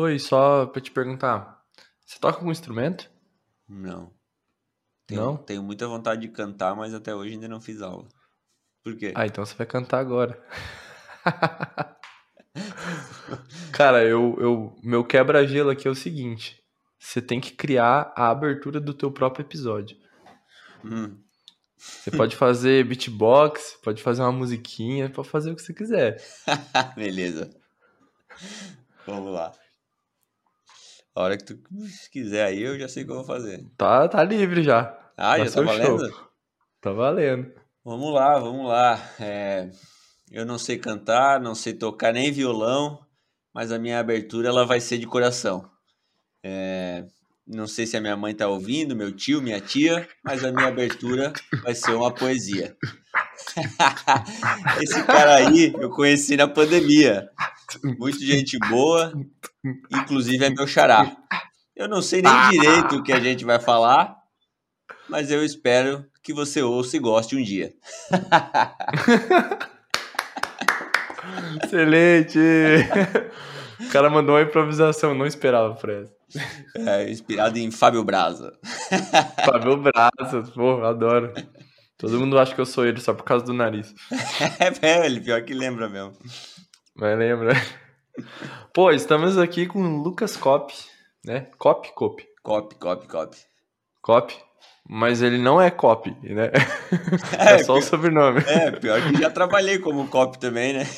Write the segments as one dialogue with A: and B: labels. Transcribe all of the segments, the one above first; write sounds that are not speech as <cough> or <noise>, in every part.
A: Oi, só pra te perguntar, você toca algum instrumento?
B: Não. Tenho,
A: Não?
B: tenho muita vontade de cantar, mas até hoje ainda não fiz aula. Por quê?
A: Ah, então você vai cantar agora. <laughs> Cara, eu, eu, meu quebra-gelo aqui é o seguinte: você tem que criar a abertura do teu próprio episódio.
B: Hum,
A: Você pode fazer beatbox, pode fazer uma musiquinha, pode fazer o que você quiser. <laughs>
B: beleza. Vamos lá. A hora que tu quiser aí, eu já sei o que eu vou fazer.
A: Tá, tá livre já.
B: Ah, já tá valendo?
A: show. Tá valendo.
B: Vamos lá, vamos lá. É, eu não sei cantar, não sei tocar nem violão, mas a minha abertura ela vai ser de coração. É, não sei se a minha mãe tá ouvindo, meu tio, minha tia, mas a minha abertura vai ser uma poesia. <laughs> Esse cara aí eu conheci na pandemia. Muito gente boa, inclusive é meu xará. Eu não sei nem direito o que a gente vai falar, mas eu espero que você ouça e goste um dia. <laughs>
A: Excelente! O cara mandou uma improvisação, não esperava por essa.
B: É, inspirado em Fábio Braza.
A: Fábio Braços, pô, adoro. Todo mundo acha que eu sou ele só por causa do nariz. <laughs>
B: É, velho, pior que lembra mesmo.
A: Mas lembra? Pô, estamos aqui com o Lucas Cop, né? Cop, Cop.
B: Copy, copy, copy.
A: Cop. Mas ele não é Cop, né? <laughs>
B: É,
A: É só o
B: pior-
A: sobrenome.
B: É, pior que já trabalhei como copy também, né? <laughs>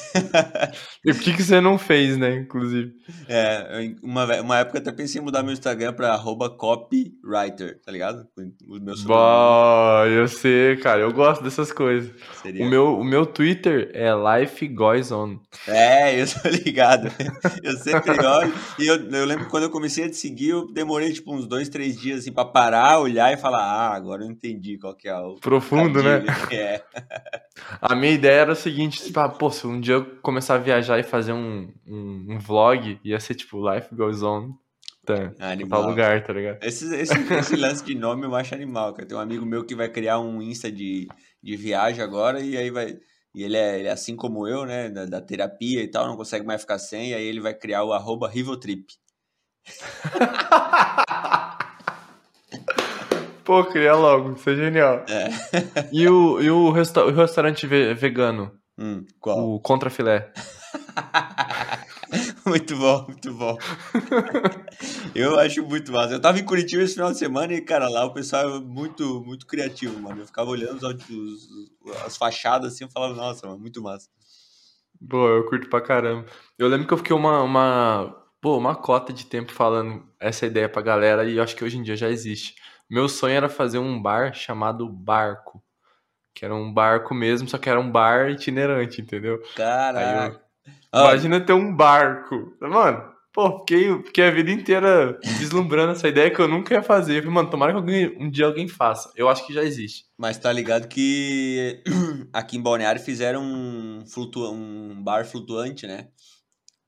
A: E por que, que você não fez, né? Inclusive.
B: É, uma, uma época até pensei em mudar meu Instagram pra arroba copywriter, tá ligado? O meu
A: Bah, eu sei, cara. Eu gosto dessas coisas.
B: seria...
A: O meu, o meu Twitter é Life Goes On.
B: É, eu tô ligado. Eu sempre olho. E eu, eu lembro que quando eu comecei a te seguir, eu demorei tipo uns dois, três dias assim pra parar, olhar e falar: Ah, agora eu entendi qual que é o.
A: Profundo, né?
B: trocadilho." <laughs> É.
A: A minha ideia era o seguinte, tipo, ah, pô, se um dia eu começar a viajar e fazer um, um, um vlog, ia ser tipo Life Goes On. Tá, em tal
B: Animal.
A: lugar, tá ligado?
B: Esse, esse, esse lance de nome eu acho animal, cara. Tem um amigo meu que vai criar um Insta de, de viagem agora e aí vai. E ele é, ele é assim como eu, né? Da, da terapia e tal, não consegue mais ficar sem, e aí ele vai criar o arroba Rivotrip. <laughs>
A: Pô, cria logo, isso é genial.
B: É. <laughs>
A: E o, e o, resta o restaurante ve- vegano,
B: Hum, qual?
A: o Contra Filé. <laughs>
B: muito bom, muito bom. <laughs> Eu acho muito massa. Eu tava em Curitiba esse final de semana e, cara, lá o pessoal é muito, muito criativo, mano. Eu ficava olhando os, os- as fachadas assim, eu falava, nossa, mano, muito massa.
A: Pô, eu curto pra caramba. Eu lembro que eu fiquei uma, uma, pô, uma cota de tempo falando essa ideia pra galera e eu acho que hoje em dia já existe. Meu sonho era fazer um bar chamado Barco. Que era um barco mesmo, só que era um bar itinerante, entendeu?
B: Caraca.
A: Imagina ter um barco. Mano, pô, fiquei, fiquei a vida inteira vislumbrando essa ideia que eu nunca ia fazer. Eu falei, mano, tomara que alguém- um dia alguém faça. Eu acho que já existe.
B: Mas tá ligado que <clears throat> aqui em Balneário fizeram um, flutua um bar flutuante, né?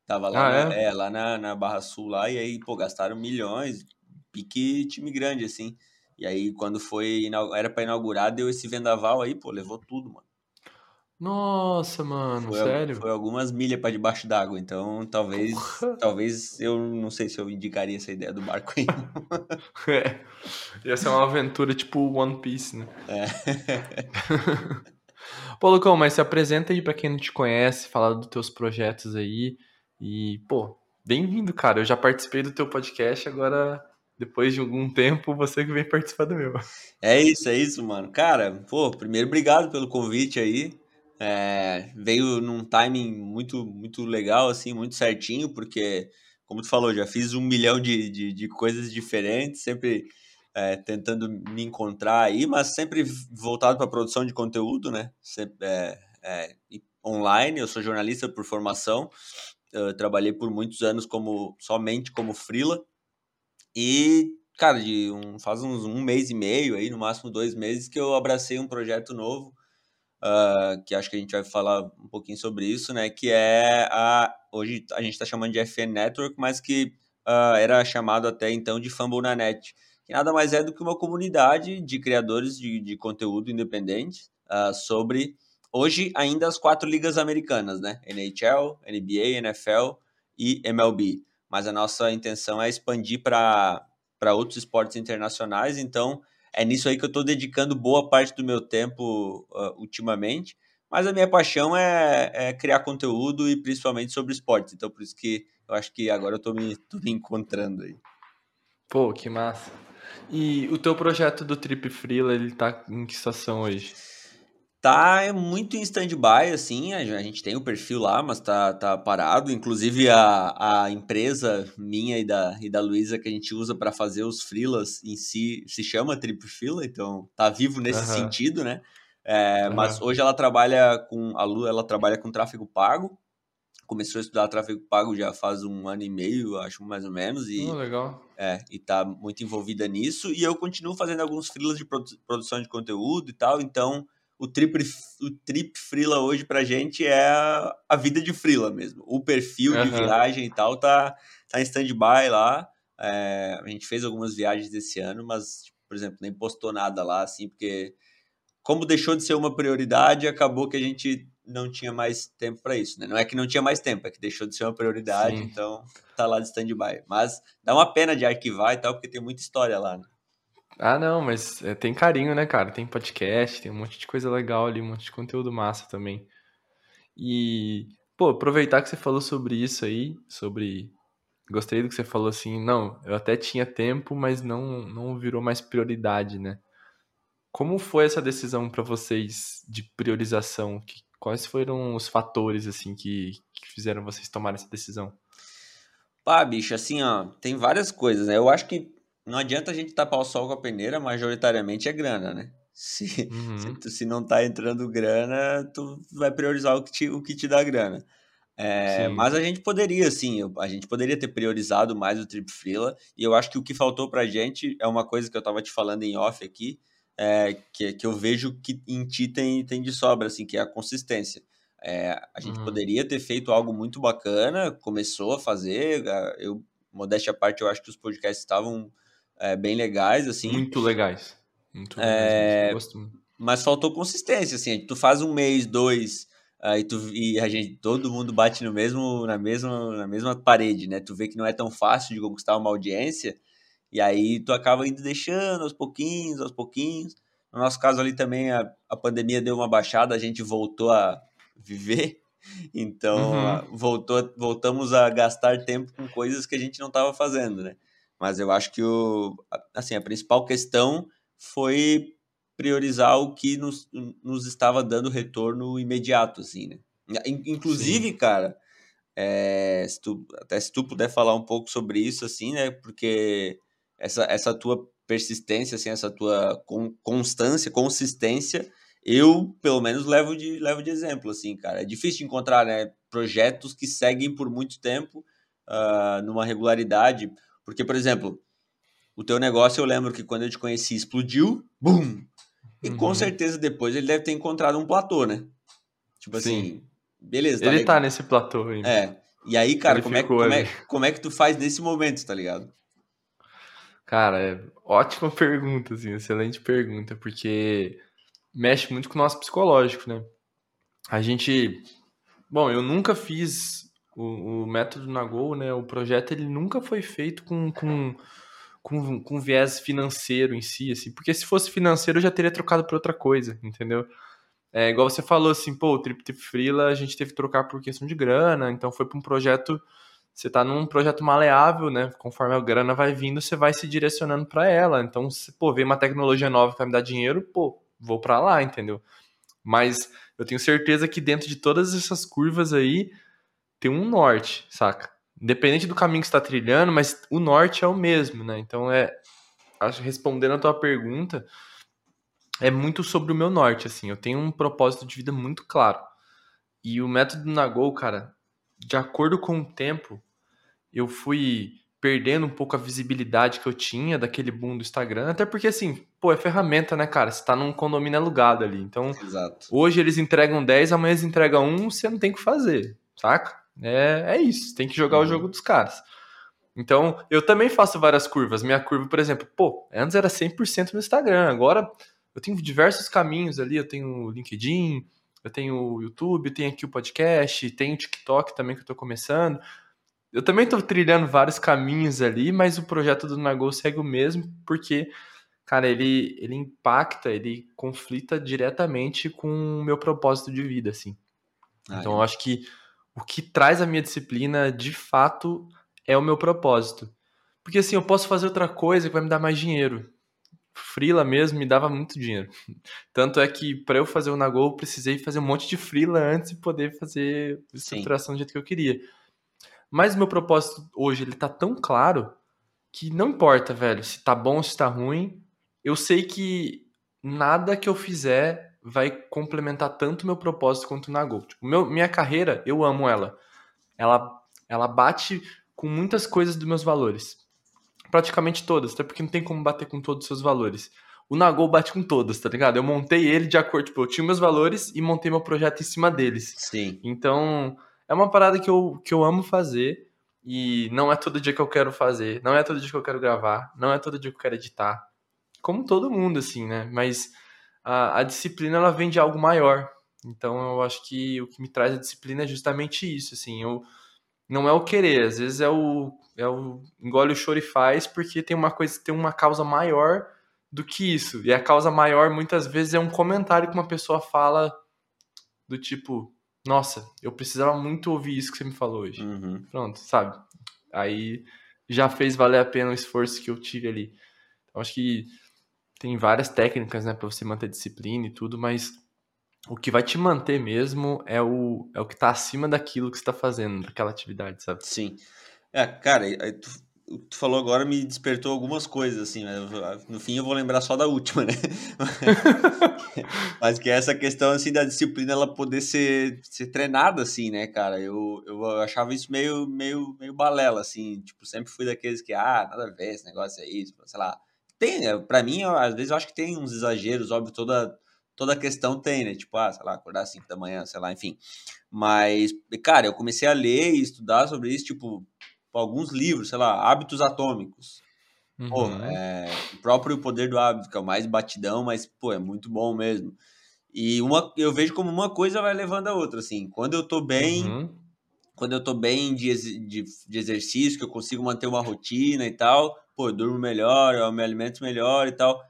B: Tava lá,
A: Ah,
B: na, é, lá na, na Barra Sul lá, e aí, pô, gastaram milhões, pique time grande, assim. E aí, quando foi, era pra inaugurar, deu esse vendaval aí, pô, levou tudo, mano.
A: Nossa, mano,
B: Foi,
A: sério?
B: foi algumas milhas pra debaixo d'água, então talvez,
A: Porra. <laughs>
B: talvez eu não sei se eu indicaria essa ideia do barco aí. <laughs>
A: É. Ia ser uma aventura tipo One Piece, né?
B: É. <laughs>
A: Pô, Lucão, mas se apresenta aí pra quem não te conhece, fala dos teus projetos aí. E, pô, bem-vindo, cara. Eu já participei do teu podcast, agora, depois de algum tempo, você que vem participar do meu.
B: É isso, é isso, mano. Cara, pô, primeiro obrigado pelo convite aí. É, veio num timing muito, muito legal, assim, muito certinho, porque, como tu falou, já fiz um milhão de, de, de coisas diferentes, sempre é, tentando me encontrar aí, mas sempre voltado para produção de conteúdo, né? Sempre, é, é, online, eu sou jornalista por formação, eu trabalhei por muitos anos como somente como freela, e cara, de um, faz uns um mês e meio aí, no máximo dois meses, que eu abracei um projeto novo, ah, que acho que a gente vai falar um pouquinho sobre isso, né? Que é a. Hoje a gente está chamando de FN Network, mas que ah, era chamado até então de Fumble na Net, que nada mais é do que uma comunidade de criadores de, de conteúdo independente ah, sobre hoje ainda as quatro ligas americanas, né? NHL, NBA, NFL e MLB mas a nossa intenção é expandir para outros esportes internacionais, então é nisso aí que eu estou dedicando boa parte do meu tempo uh, ultimamente. Mas a minha paixão é, é, criar conteúdo e principalmente sobre esportes. Então, por isso que eu acho que agora eu estou me, me encontrando aí.
A: Pô, que massa. E o teu projeto do Trip Freela, ele tá em que situação hoje?
B: Tá muito em stand-by, assim, a gente tem o perfil lá, mas tá, tá parado. Inclusive a, a empresa minha e da, e da Luísa que a gente usa para fazer os freelas em si se chama Trip Freela, então tá vivo nesse uhum. sentido, né? É, uhum. Mas hoje ela trabalha com a Lu, ela trabalha com tráfego pago. Começou a estudar tráfego pago já faz um ano e meio, acho mais ou menos, e
A: oh, legal.
B: É, e tá muito envolvida nisso. E eu continuo fazendo alguns freelas de produ produção de conteúdo e tal. Então, o trip, o trip freela hoje pra gente é a, vida de freela mesmo. O perfil uhum. de viagem e tal tá, tá em stand-by lá. É, a gente fez algumas viagens esse ano, mas, tipo, por exemplo, nem postou nada lá, assim, porque como deixou de ser uma prioridade, acabou que a gente não tinha mais tempo para isso, né? Não é que não tinha mais tempo, é que deixou de ser uma prioridade, Sim. então tá lá de stand-by. Mas dá uma pena de arquivar e tal, porque tem muita história lá, né?
A: Ah, não, mas é, tem carinho, né, cara? Tem podcast, tem um monte de coisa legal ali, um monte de conteúdo massa também. E, pô, aproveitar que você falou sobre isso aí, sobre. Gostei do que você falou assim, não, eu até tinha tempo, mas não, não virou mais prioridade, né? Como foi essa decisão para vocês de priorização? Que, quais foram os fatores assim que, que fizeram vocês tomarem essa decisão?
B: Pá, bicho, assim, ó, tem várias coisas, né? Eu acho que não adianta a gente tapar o sol com a peneira, majoritariamente é grana, né? Se, <laughs> uhum. se, tu, se não tá entrando grana, tu vai priorizar o que te, o que te dá grana. É, mas a gente poderia, sim, a gente poderia ter priorizado mais o Trip Freela, e eu acho que o que faltou pra gente é uma coisa que eu tava te falando em off aqui, é, que, que eu vejo que em ti tem, tem de sobra, assim, que é a consistência. É, a gente uhum. poderia ter feito algo muito bacana, começou a fazer, eu, modéstia à parte, eu acho que os podcasts estavam é, bem legais, assim.
A: Muito legais. Muito
B: é, legais, Mas faltou consistência, assim, tu faz um mês, dois, aí tu, e a gente, todo mundo bate no mesmo, na, mesma, na mesma parede, né? Tu vê que não é tão fácil de conquistar uma audiência, e aí tu acaba indo deixando aos pouquinhos, aos pouquinhos. No nosso caso ali também a, a pandemia deu uma baixada, a gente voltou a viver. <laughs> Então, uhum. voltou, voltamos a gastar tempo com coisas que a gente não estava fazendo, né? Mas eu acho que o, assim, a principal questão foi priorizar o que nos, nos estava dando retorno imediato, assim, né? Inclusive, Sim. cara, é, se tu, até se tu puder falar um pouco sobre isso, assim, né? Porque essa, essa tua persistência, assim, essa tua constância, consistência, eu, pelo menos, levo de, levo de exemplo, assim, cara. É difícil de encontrar, né, projetos que seguem por muito tempo uh, numa regularidade, porque, por exemplo, o teu negócio, eu lembro que quando eu te conheci, explodiu, bum! E uhum. com certeza depois ele deve ter encontrado um platô, né? Tipo assim, Sim. beleza.
A: Tá ele tá nesse platô
B: aí. É. E aí, cara, como é, como, é, <laughs> como é que tu faz nesse momento, tá ligado?
A: Cara, é ótima <laughs> pergunta, assim, excelente pergunta, porque mexe muito com o nosso psicológico, né? A gente. Bom, eu nunca fiz o, o método Nagol, né? O projeto ele nunca foi feito com, com, com, com viés financeiro em si, assim, porque se fosse financeiro eu já teria trocado por outra coisa, entendeu? É igual você falou assim, pô, o Trip Trip Freela a gente teve que trocar por questão de grana, então foi para um projeto você está num projeto maleável, né? Conforme a grana vai vindo, você vai se direcionando para ela. Então, se pô, vem uma tecnologia nova que vai me dar dinheiro, pô, vou para lá, entendeu? Mas eu tenho certeza que dentro de todas essas curvas aí tem um norte, saca? Independente do caminho que está trilhando, mas o norte é o mesmo, né? Então é, acho respondendo a tua pergunta, é muito sobre o meu norte, assim. Eu tenho um propósito de vida muito claro. E o método Nagol, cara, de acordo com o tempo, eu fui perdendo um pouco a visibilidade que eu tinha daquele boom do Instagram, até porque assim, pô, é ferramenta, né, cara? Você tá num condomínio alugado ali. Então,
B: Exato.
A: hoje eles entregam 10, amanhã eles entregam 1, você não tem o que fazer, saca? É, é isso, tem que jogar uhum. o jogo dos caras. Então, eu também faço várias curvas. Minha curva, por exemplo, pô, antes era 100% no Instagram, agora eu tenho diversos caminhos ali, eu tenho o LinkedIn, eu tenho o YouTube, tenho aqui o podcast, tenho o TikTok também que eu tô começando. eu também tô trilhando vários caminhos ali, mas o projeto do Nagol segue o mesmo, porque, cara, ele, ele impacta, ele conflita diretamente com o meu propósito de vida, assim. Ah, então, é. eu acho que o que traz a minha disciplina, de fato, é o meu propósito. Porque, assim, eu posso fazer outra coisa que vai me dar mais dinheiro. Frila mesmo me dava muito dinheiro. <laughs> Tanto é que para eu fazer o Nagol, eu precisei fazer um monte de frila antes de poder fazer estruturação Sim. do jeito que eu queria. Mas o meu propósito hoje, ele tá tão claro que não importa, velho, se tá bom ou se tá ruim. Eu sei que nada que eu fizer vai complementar tanto meu propósito quanto o Nagol. Tipo, meu, minha carreira, eu amo ela. Ela ela bate com muitas coisas dos meus valores. Praticamente todas, até porque não tem como bater com todos os seus valores. O Nagol bate com todas, tá ligado? Eu montei ele de acordo, tipo, eu tinha meus valores e montei meu projeto em cima deles.
B: Sim.
A: Então, é uma parada que eu, que eu amo fazer e não é todo dia que eu quero fazer, não é todo dia que eu quero gravar, não é todo dia que eu quero editar. Como todo mundo, assim, né? Mas a, a disciplina, ela vem de algo maior. Então, eu acho que o que me traz a disciplina é justamente isso, assim. Eu, não é o querer, às vezes é o, é o engole o choro e faz, porque tem uma coisa, tem uma causa maior do que isso. E a causa maior, muitas vezes, é um comentário que uma pessoa fala do tipo, nossa, eu precisava muito ouvir isso que você me falou hoje.
B: Uhum.
A: Pronto, sabe? Aí já fez valer a pena o esforço que eu tive ali. Então, acho que tem várias técnicas, né, para você manter disciplina e tudo, mas o que vai te manter mesmo é o, é o que tá acima daquilo que você tá fazendo, daquela atividade, sabe?
B: Sim. É, cara, tu, tu falou agora me despertou algumas coisas, assim, no fim eu vou lembrar só da última, né? <laughs> mas que é essa questão, assim, da disciplina, ela poder ser, ser treinada, assim, né, cara? Eu, eu achava isso meio, meio, meio balela, assim, tipo, sempre fui daqueles que, ah, nada a ver, esse negócio aí, sei lá. Tem, né? Pra mim, às vezes eu acho que tem uns exageros, óbvio, toda, toda questão tem, né? Tipo, ah, sei lá, acordar às 5 da manhã, sei lá, enfim. Mas, cara, eu comecei a ler e estudar sobre isso, tipo, alguns livros, sei lá, Hábitos Atômicos. Uhum. Pô, é, o próprio Poder do Hábito, que é o mais batidão, mas, pô, é muito bom mesmo. E uma, eu vejo como uma coisa vai levando a outra, assim. Quando eu tô bem, uhum. quando eu tô bem de, de, de, exercício, que eu consigo manter uma rotina e tal, pô, eu durmo melhor, eu me alimento melhor e tal.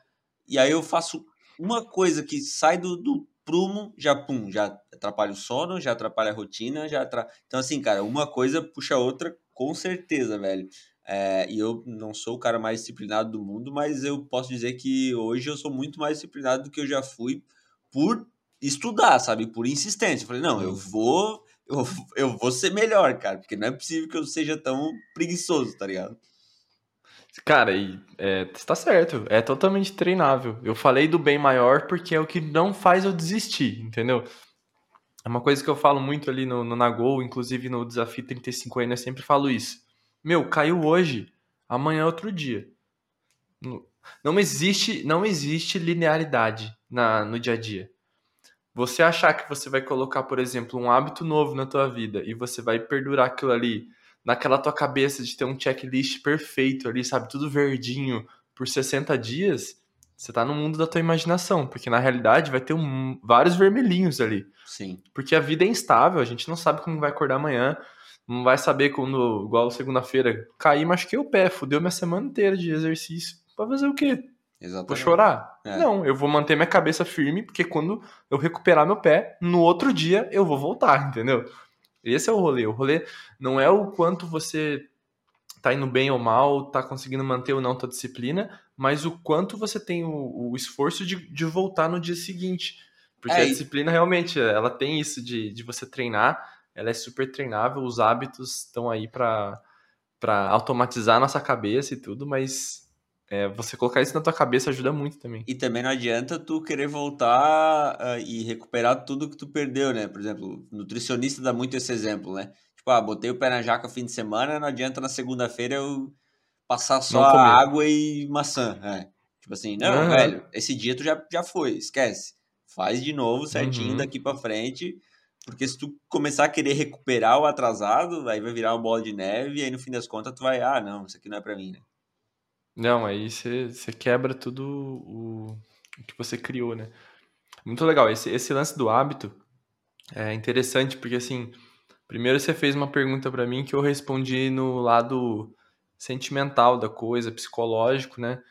B: E aí eu faço uma coisa que sai do, do prumo, já pum, já atrapalha o sono, já atrapalha a rotina, já atra... Então, assim, cara, uma coisa puxa a outra com certeza, velho. É, e eu não sou o cara mais disciplinado do mundo, mas eu posso dizer que hoje eu sou muito mais disciplinado do que eu já fui por estudar, sabe? Por insistência. Eu falei, não, eu vou, eu, eu vou ser melhor, cara, porque não é possível que eu seja tão preguiçoso, tá ligado?
A: Cara, e é, tá certo, é totalmente treinável. Eu falei do bem maior porque é o que não faz eu desistir, entendeu? É uma coisa que eu falo muito ali no, no Nagol, inclusive no Desafio 35 eu sempre falo isso. Meu, caiu hoje, amanhã é outro dia. Não existe, não existe linearidade na, no dia a dia. Você achar que você vai colocar, por exemplo, um hábito novo na tua vida e você vai perdurar aquilo ali naquela tua cabeça de ter um checklist perfeito ali, sabe, tudo verdinho por 60 dias, você tá no mundo da tua imaginação, porque na realidade vai ter um, vários vermelhinhos ali.
B: Sim.
A: Porque a vida é instável, a gente não sabe como vai acordar amanhã, não vai saber quando, igual segunda-feira, caí, machuquei o pé, fudeu minha semana inteira de exercício. Pra fazer o quê?
B: Exatamente.
A: Vou chorar? É. Não, eu vou manter minha cabeça firme, porque quando eu recuperar meu pé, no outro dia eu vou voltar, entendeu? Esse é o rolê. O rolê não é o quanto você tá indo bem ou mal, tá conseguindo manter ou não tua disciplina, mas o quanto você tem o, o esforço de, de voltar no dia seguinte. Porque é, a disciplina realmente, ela tem isso de, de você treinar, ela é super treinável, os hábitos estão aí para automatizar a nossa cabeça e tudo, mas é, você colocar isso na tua cabeça ajuda muito também.
B: E também não adianta tu querer voltar uh, e recuperar tudo que tu perdeu, né? Por exemplo, nutricionista dá muito esse exemplo, né? Tipo, ah, botei o pé na jaca fim de semana, não adianta na segunda-feira eu passar só água e maçã. É. Tipo assim, não, uhum. velho, esse dia tu já, já foi, esquece. Faz de novo certinho uhum. daqui para frente, porque se tu começar a querer recuperar o atrasado, aí vai virar uma bola de neve e aí no fim das contas tu vai, ah, não, isso aqui não é para mim, né?
A: Não, aí você, quebra tudo o, o que você criou, né? Muito legal. Esse, esse lance do hábito é interessante porque, assim, Primeiro você fez uma pergunta para mim que eu respondi no lado sentimental da coisa, psicológico, né?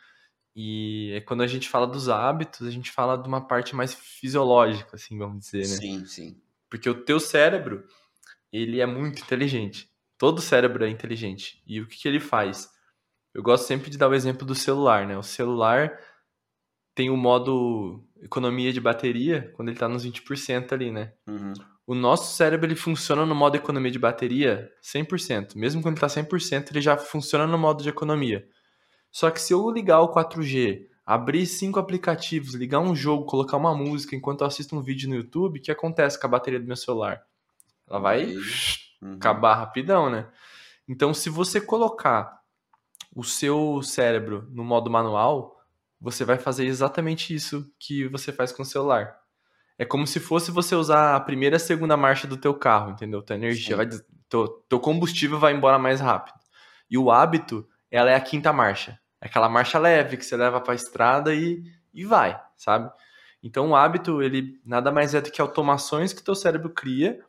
A: E é quando a gente fala dos hábitos, a gente fala de uma parte mais fisiológica, assim, vamos dizer, né?
B: Sim, sim.
A: Porque o teu cérebro, ele é muito inteligente. Todo cérebro é inteligente. E o que, que ele faz? Eu gosto sempre de dar o exemplo do celular, né? O celular tem o modo economia de bateria quando ele tá nos 20% ali, né?
B: Uhum.
A: O nosso cérebro ele funciona no modo economia de bateria 100%. Mesmo quando ele tá 100%, ele já funciona no modo de economia. Só que se eu ligar o 4G, abrir cinco aplicativos, ligar um jogo, colocar uma música enquanto eu assisto um vídeo no YouTube, o que acontece com a bateria do meu celular? Ela vai <laughs>
B: Uhum.
A: acabar rapidão, né? Então, se você colocar o seu cérebro no modo manual, você vai fazer exatamente isso que você faz com o celular. É como se fosse você usar a primeira e a segunda marcha do teu carro, entendeu? Tua energia
B: Sim.
A: vai, teu, teu combustível vai embora mais rápido. E o hábito, ela é a quinta marcha. É aquela marcha leve que você leva pra estrada e, e vai, sabe? Então o hábito, ele nada mais é do que automações que teu cérebro cria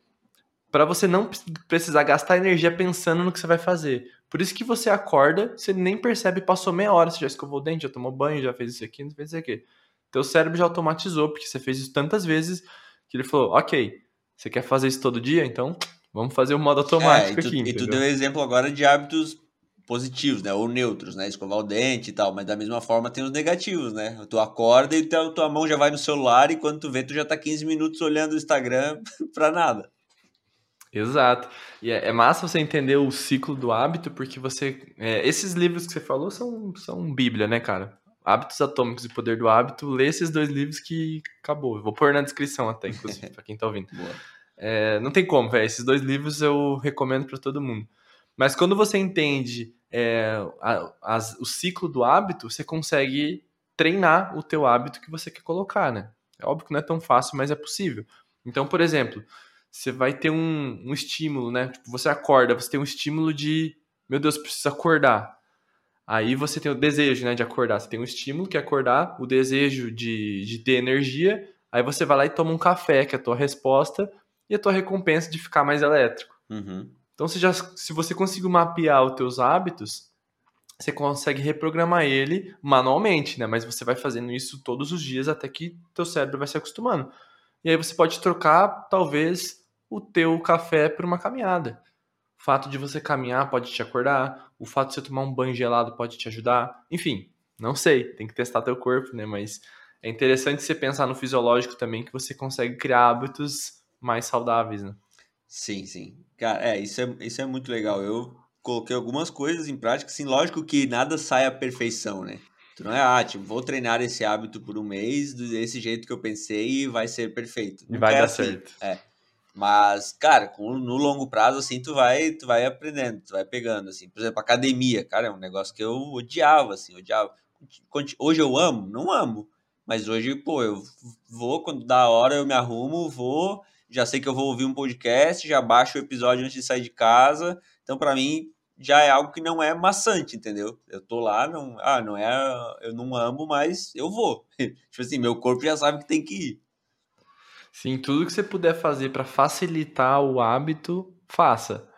A: para você não pre- precisar gastar energia pensando no que você vai fazer. Por isso que você acorda, você nem percebe, passou meia hora, você já escovou o dente, já tomou banho, já fez isso aqui, fez isso aqui. Teu cérebro já automatizou, porque você fez isso tantas vezes que ele falou, ok, você quer fazer isso todo dia? Então, vamos fazer o modo automático
B: É, e, tu,
A: aqui,
B: e tu
A: entendeu?
B: deu exemplo agora de hábitos positivos, né? Ou neutros, né? Escovar o dente e tal, mas da mesma forma tem os negativos, né? Tu acorda e tua, tua mão já vai no celular e quando tu vê, tu já tá 15 minutos olhando o Instagram <laughs> pra nada.
A: Exato. E é, é massa você entender o ciclo do hábito, porque você. é, esses livros que você falou são, são Bíblia, né, cara? Hábitos Atômicos e Poder do Hábito. Lê esses dois livros que acabou. Eu vou pôr na descrição até, inclusive, <laughs> pra quem tá ouvindo. É, não tem como, velho. Esses dois livros eu recomendo pra todo mundo. Mas quando você entende é, a- as- o ciclo do hábito, você consegue treinar o teu hábito que você quer colocar, né? É óbvio que não é tão fácil, mas é possível. Então, por exemplo, você vai ter um, um estímulo, né? Tipo, você acorda, você tem um estímulo de, meu Deus, preciso acordar. Aí você tem o desejo, né, de acordar. Você tem um estímulo que é acordar, o desejo de, de ter energia. Aí você vai lá e toma um café, que é a tua resposta, e a tua recompensa de ficar mais elétrico.
B: Uhum.
A: Então, você já, se você conseguir mapear os teus hábitos, você consegue reprogramar ele manualmente, né? Mas você vai fazendo isso todos os dias até que teu cérebro vai se acostumando. E aí você pode trocar, talvez, o teu café por uma caminhada. O fato de você caminhar pode te acordar, o fato de você tomar um banho gelado pode te ajudar. Enfim, não sei, tem que testar teu corpo, né? Mas é interessante você pensar no fisiológico também, que você consegue criar hábitos mais saudáveis, né?
B: Sim, sim. Cara, é, isso é, isso é muito legal. Eu coloquei algumas coisas em prática, assim, lógico que nada sai à perfeição, né? Tu não é, ah, tipo, vou treinar esse hábito por um mês, desse jeito que eu pensei e vai ser perfeito.
A: E vai
B: é
A: dar
B: assim.
A: certo.
B: Mas, cara, com, no longo prazo, assim, tu vai, tu vai aprendendo, tu vai pegando, assim. Por exemplo, academia, cara, é um negócio que eu odiava, assim, odiava. Hoje eu amo? Não amo. Mas hoje, pô, eu vou, quando dá hora, eu me arrumo, vou, já sei que eu vou ouvir um podcast, já baixo o episódio antes de sair de casa. Então, pra mim, já é algo que não é maçante, entendeu? Eu tô lá, não, ah, não é, eu não amo, mas eu vou. <laughs> tipo assim, meu corpo já sabe que tem que ir.
A: Sim, tudo que você puder fazer para facilitar o hábito, faça.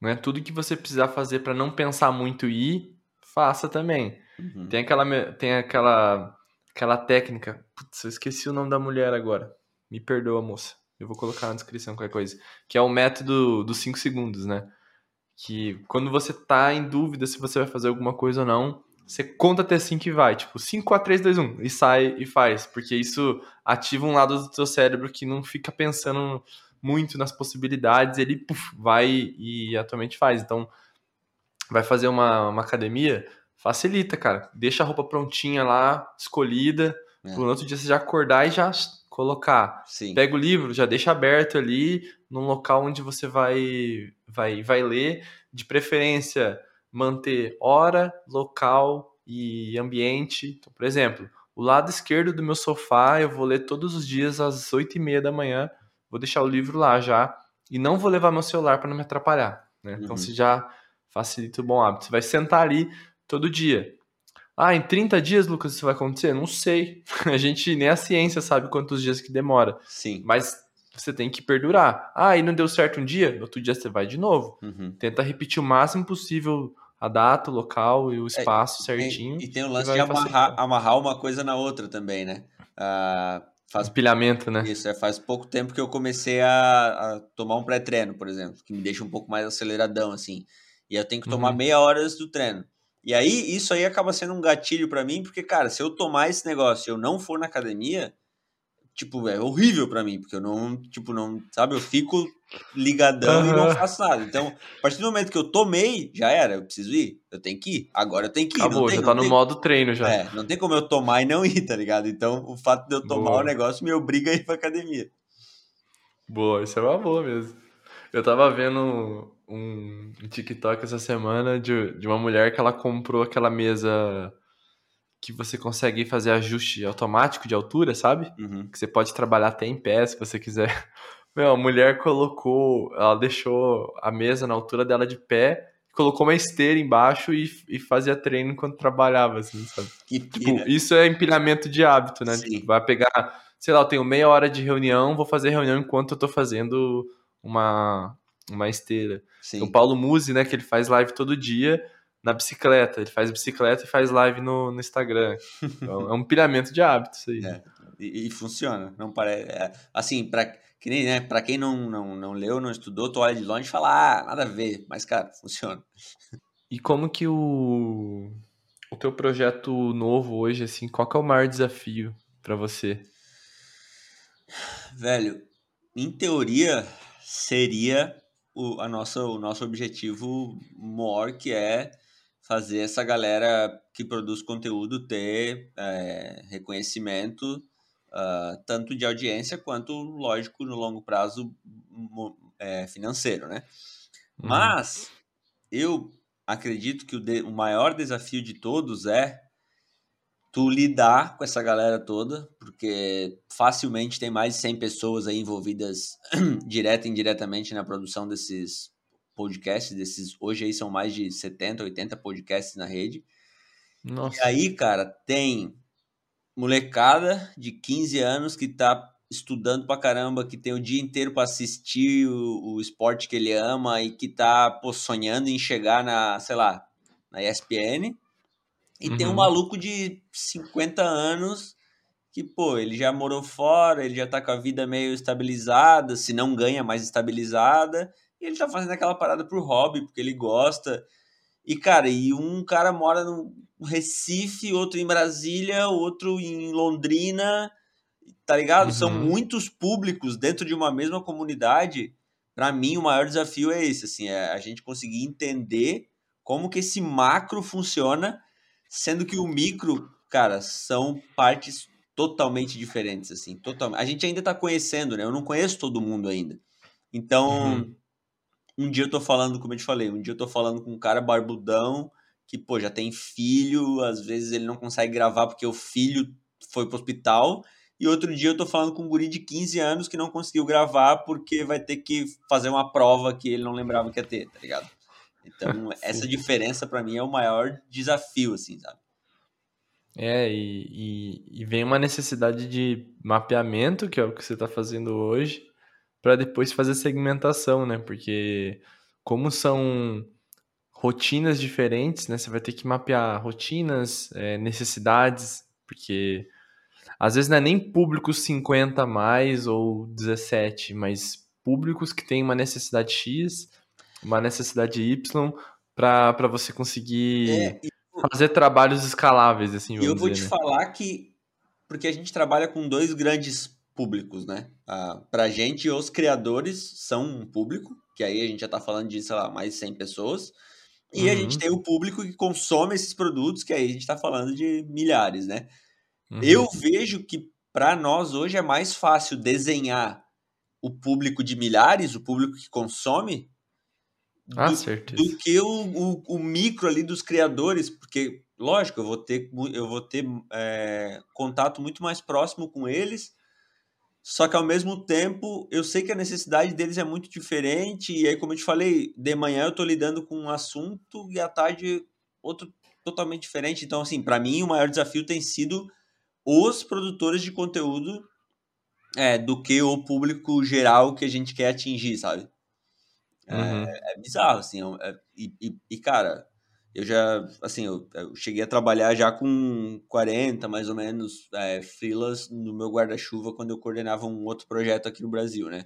A: Né? Tudo que você precisar fazer para não pensar muito e ir, faça também.
B: Uhum.
A: Tem aquela tem aquela aquela técnica. Putz, eu esqueci o nome da mulher agora. Me perdoa, moça. Eu vou colocar na descrição qualquer coisa. Que é o método dos 5 segundos, né? Que quando você tá em dúvida se você vai fazer alguma coisa ou não, você conta até 5 e vai. Tipo, 5, 4, 3, 2, 1. E sai e faz. Porque isso ativa um lado do seu cérebro que não fica pensando muito nas possibilidades. Ele puf, vai e atualmente faz. Então, vai fazer uma, uma academia, facilita, cara. Deixa a roupa prontinha lá, escolhida.
B: É.
A: Pro outro dia você já acordar e já colocar.
B: Sim.
A: Pega o livro, já deixa aberto ali, num local onde você vai, vai, vai ler. De preferência, manter hora, local e ambiente. Então, por exemplo, o lado esquerdo do meu sofá eu vou ler todos os dias às 8 e meia da manhã. Vou deixar o livro lá já. E não vou levar meu celular para não me atrapalhar. Né? Então
B: Uhum.
A: você já facilita o bom hábito. Você vai sentar ali todo dia. Ah, em 30 dias, Lucas, isso vai acontecer? Não sei. <laughs> A gente nem a ciência sabe quantos dias que demora.
B: Sim.
A: Mas você tem que perdurar. Ah, e não deu certo um dia, no outro dia você vai de novo.
B: Uhum.
A: Tenta repetir o máximo possível a data, o local e o espaço é, certinho.
B: E, e, tem o lance de amarrar, amarrar, uma coisa na outra também, né? Uh,
A: faz Empilhamento, né?
B: Isso, é, faz pouco tempo que eu comecei a, a tomar um pré-treino, por exemplo, que me deixa um pouco mais aceleradão, assim. E eu tenho que tomar uhum. meia hora antes do treino. E aí, isso aí acaba sendo um gatilho para mim, porque, cara, se eu tomar esse negócio e eu não for na academia, tipo, é horrível para mim, porque eu não, tipo, não, sabe, eu fico ligadão uhum. e não faço nada. Então, a partir do momento que eu tomei, já era, eu preciso ir, eu tenho que ir, agora eu tenho que ir.
A: Acabou,
B: tem,
A: já tá no tem, modo treino já.
B: É, não tem como eu tomar e não ir, tá ligado? Então, o fato de eu tomar boa. o negócio me obriga a ir pra academia.
A: Boa, isso é uma boa mesmo. Eu tava vendo um TikTok essa semana de, de uma mulher que ela comprou aquela mesa que você consegue fazer ajuste automático de altura, sabe?
B: Uhum.
A: Que você pode trabalhar até em pé se você quiser. <laughs> Meu, a mulher colocou, ela deixou a mesa na altura dela de pé, colocou uma esteira embaixo e, e fazia treino enquanto trabalhava, assim, sabe?
B: Que
A: tipo, isso é empilhamento de hábito, né? Tipo, vai pegar, sei lá, eu tenho meia hora de reunião, vou fazer reunião enquanto eu tô fazendo uma, uma esteira.
B: Sim.
A: O Paulo Musi, né, que ele faz live todo dia na bicicleta. Ele faz bicicleta e faz live no, no Instagram. Então, é um pilhamento de hábitos aí.
B: É. E, e, funciona. Não parece. É, assim, para que nem, né, pra quem não, não, não leu, não estudou, tu olha de longe e fala, ah, nada a ver. Mas, cara, funciona.
A: E como que o, o teu projeto novo hoje, assim, qual que é o maior desafio para você?
B: Velho, em teoria, seria o, a nossa, o nosso objetivo maior, que é fazer essa galera que produz conteúdo ter é, reconhecimento uh, tanto de audiência quanto, lógico, no longo prazo é, financeiro, né? Uhum. Mas eu acredito que o, de, o maior desafio de todos é tu lidar com essa galera toda, porque facilmente tem mais de 100 pessoas aí envolvidas <clears throat> direta e indiretamente na produção desses podcasts, desses hoje aí são mais de 70, 80 podcasts na rede.
A: Nossa.
B: E aí, cara, tem molecada de 15 anos que tá estudando pra caramba, que tem o dia inteiro para assistir o, o, esporte que ele ama e que tá pô, sonhando em chegar na, sei lá, na ESPN. E uhum. tem um uhum. maluco de 50 anos que, pô, ele já morou fora, ele já tá com a vida meio estabilizada, se não ganha, mais estabilizada, e ele tá fazendo aquela parada pro hobby, porque ele gosta. E, cara, e um cara mora no Recife, outro em Brasília, outro em Londrina, tá ligado? Uhum. São muitos públicos dentro de uma mesma comunidade. Para mim, o maior desafio é esse, assim, é a gente conseguir entender como que esse macro funciona sendo que o micro, cara, são partes totalmente diferentes, assim, totalmente. A gente ainda tá conhecendo, né? Eu não conheço todo mundo ainda. Então, uhum. Um dia eu tô falando, como eu te falei, um dia eu tô falando com um cara barbudão que, pô, já tem filho, às vezes ele não consegue gravar porque o filho foi pro hospital. E outro dia eu tô falando com um guri de 15 anos que não conseguiu gravar porque vai ter que fazer uma prova que ele não lembrava que ia ter, tá ligado? Então, <laughs> essa diferença para mim é o maior desafio, assim, sabe?
A: É, e, e, e, vem uma necessidade de mapeamento, que é o que você está fazendo hoje, para depois fazer segmentação, né? Porque como são rotinas diferentes, né? Você vai ter que mapear rotinas, é, necessidades, porque às vezes não é nem público 50 mais ou 17, mas públicos que têm uma necessidade X uma necessidade Y para você conseguir é, fazer trabalhos escaláveis, assim,
B: E eu vou dizer, te né? falar que, porque a gente trabalha com dois grandes públicos, né? Ah, pra gente, os criadores são um público, que aí a gente já tá falando de, sei lá, mais de 100 pessoas, e uhum. a gente uhum. tem o público que consome esses produtos, que aí a gente tá falando de milhares, né? Uhum. Eu vejo que para nós hoje é mais fácil desenhar o público de milhares, o público que consome,
A: ah,
B: do, do que o, o, o, micro ali dos criadores, porque, lógico, eu vou ter, eu vou ter é, contato muito mais próximo com eles, só que ao mesmo tempo eu sei que a necessidade deles é muito diferente, e aí, como eu te falei, de manhã eu tô lidando com um assunto e à tarde outro totalmente diferente. Então, assim, para mim o maior desafio tem sido os produtores de conteúdo é, do que o público geral que a gente quer atingir, sabe? É, uhum. É, é bizarro, assim. É, e, e, e, cara, eu já, assim, eu, eu, cheguei a trabalhar já com 40, mais ou menos, é, freelas no meu guarda-chuva quando eu coordenava um outro projeto aqui no Brasil, né?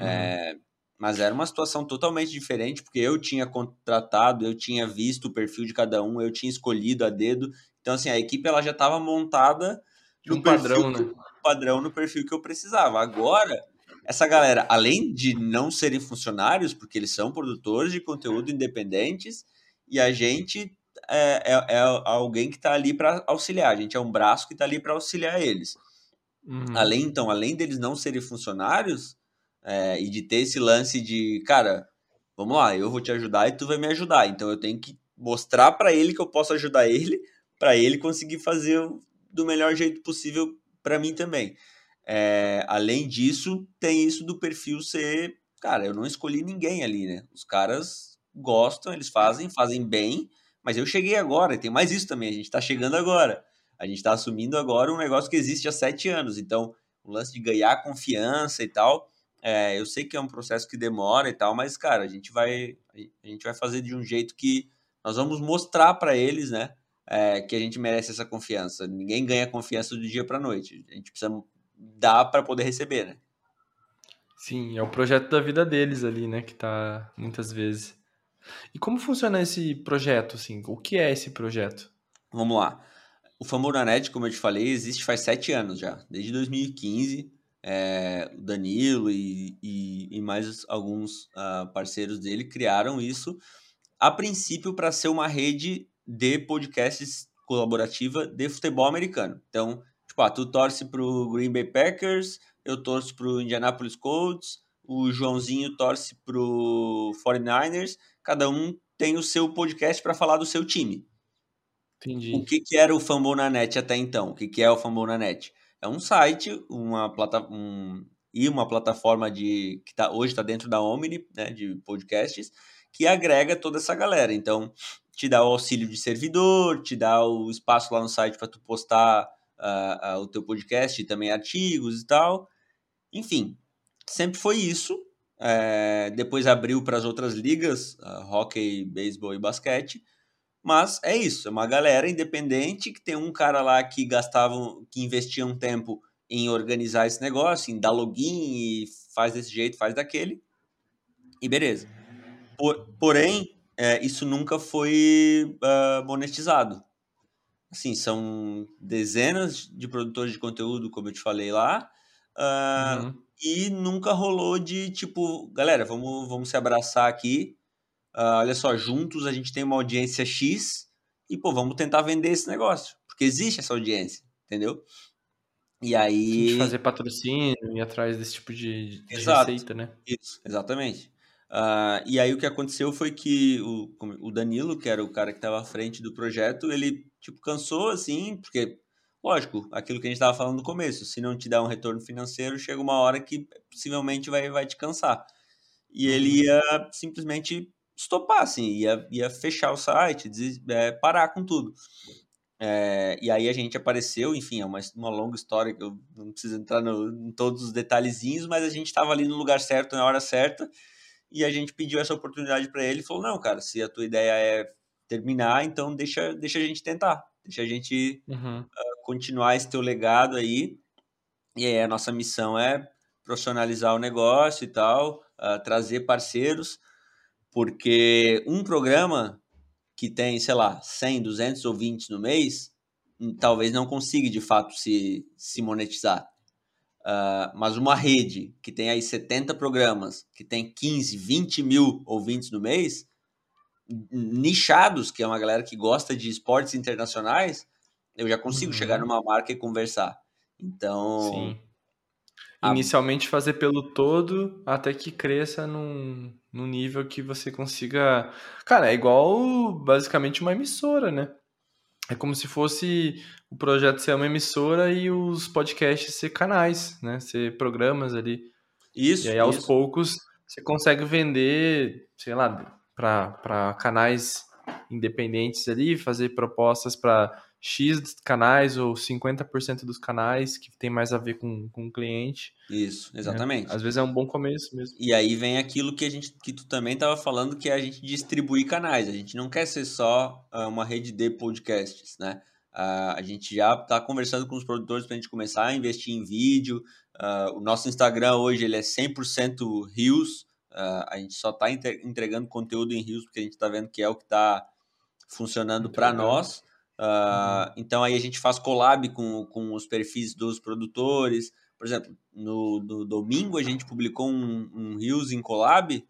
B: Uhum. É, mas era uma situação totalmente diferente, porque eu tinha contratado, eu tinha visto o perfil de cada um, eu tinha escolhido a dedo. Então, assim, a equipe ela já estava montada
A: de um padrão,
B: né? padrão no perfil que eu precisava. Agora, essa galera, além de não serem funcionários, porque eles são produtores de conteúdo independentes, e a gente é, é, é alguém que está ali para auxiliar, a gente é um braço que está ali para auxiliar eles. Uhum. Além, então, além deles não serem funcionários, é, e de ter esse lance de, cara, vamos lá, eu vou te ajudar e tu vai me ajudar. Então eu tenho que mostrar para ele que eu posso ajudar ele, para ele conseguir fazer do melhor jeito possível para mim também. É, além disso, tem isso do perfil ser. Cara, eu não escolhi ninguém ali, né? Os caras gostam, eles fazem, fazem bem, mas eu cheguei agora, e tem mais isso também, a gente tá chegando agora. A gente tá assumindo agora um negócio que existe há sete anos. Então, o lance de ganhar confiança e tal. É, eu sei que é um processo que demora e tal, mas, cara, a gente vai, a gente vai fazer de um jeito que nós vamos mostrar para eles, né? É, que a gente merece essa confiança. Ninguém ganha confiança do dia para noite. A gente precisa dar para poder receber, né?
A: Sim, é o projeto da vida deles ali, né? Que tá muitas vezes. E como funciona esse projeto, assim? O que é esse projeto?
B: Vamos lá. O Famoranet, como eu te falei, existe faz sete anos já, desde 2015. É, o Danilo e, e, e, mais alguns uh, parceiros dele criaram isso, a princípio para ser uma rede de podcasts colaborativa de futebol americano. Então, Tipo, ah, tu torce pro Green Bay Packers, eu torço pro Indianapolis Colts, o Joãozinho torce pro 49ers, cada um tem o seu podcast para falar do seu time.
A: Entendi.
B: O que, que era o Fambonanet até então? O que, que é o Fambonanet? É um site, uma plataforma um, e uma plataforma de que tá, hoje está dentro da Omni, né, de podcasts, que agrega toda essa galera. Então, te dá o auxílio de servidor, te dá o espaço lá no site para tu postar uh, uh, o teu podcast e também artigos e tal. Enfim, sempre foi isso. É, depois abriu para as outras ligas, uh, hockey, beisebol e basquete. Mas é isso, é uma galera independente que tem um cara lá que gastava, que investia um tempo em organizar esse negócio, em dar login e faz desse jeito, faz daquele. E beleza. Por, porém, é, isso nunca foi uh, monetizado assim, são dezenas de produtores de conteúdo, como eu te falei lá, uh, uhum. E nunca rolou de tipo, galera, vamos, vamos se abraçar aqui. Uh, olha só, juntos a gente tem uma audiência X e, pô, vamos tentar vender esse negócio, porque existe essa audiência, entendeu? E aí.
A: fazer patrocínio e atrás desse tipo de, de Exato. receita, né?
B: Isso, exatamente. Uh, e aí o que aconteceu foi que o, o Danilo, que era o cara que estava à frente do projeto, ele tipo, cansou assim, porque, lógico, aquilo que a gente estava falando no começo, se não te dá um retorno financeiro, chega uma hora que possivelmente vai, vai te cansar. E ele uhum. ia simplesmente estopar, assim, ia, ia fechar o site, diz, é, parar com tudo. É, e aí a gente apareceu, enfim, é uma, uma longa história que eu não preciso entrar no, em todos os detalhezinhos, mas a gente estava ali no lugar certo, na hora certa, e a gente pediu essa oportunidade para ele e falou: não, cara, se a tua ideia é terminar, então deixa, deixa a gente tentar, deixa a gente uhum. Continuar esse teu legado aí. E aí a nossa missão é profissionalizar o negócio e tal, uh, trazer parceiros, porque um programa que tem, sei lá, 100, 200 ouvintes no mês, hum, talvez não consiga de fato se, se monetizar. Uh, mas uma rede que tem aí 70 programas, que tem 15, 20 mil ouvintes no mês, nichados, que é uma galera que gosta de esportes internacionais, eu já consigo uhum. chegar numa marca e conversar. Então. Sim.
A: Inicialmente fazer pelo todo até que cresça num, num nível que você consiga. Cara, é igual basicamente uma emissora, né? É como se fosse o projeto ser uma emissora e os podcasts ser canais, né? Ser programas ali.
B: Isso.
A: E aí aos
B: isso.
A: poucos você consegue vender, sei lá, para canais independentes ali, fazer propostas para X canais ou 50% dos canais que tem mais a ver com, com o cliente.
B: Isso, exatamente.
A: Às vezes é um bom começo mesmo.
B: E aí vem aquilo que a gente que tu também estava falando, que é a gente distribuir canais. A gente não quer ser só uh, uma rede de podcasts, né? Uh, a gente já está conversando com os produtores para a gente começar a investir em vídeo. Uh, o nosso Instagram hoje ele é 100% Rios. Uh, a gente só está entregando conteúdo em Rios porque a gente está vendo que é o que está funcionando para nós. Uhum. Então aí a gente faz collab com, com os perfis dos produtores. Por exemplo, no, no domingo a gente publicou um, um Rios em collab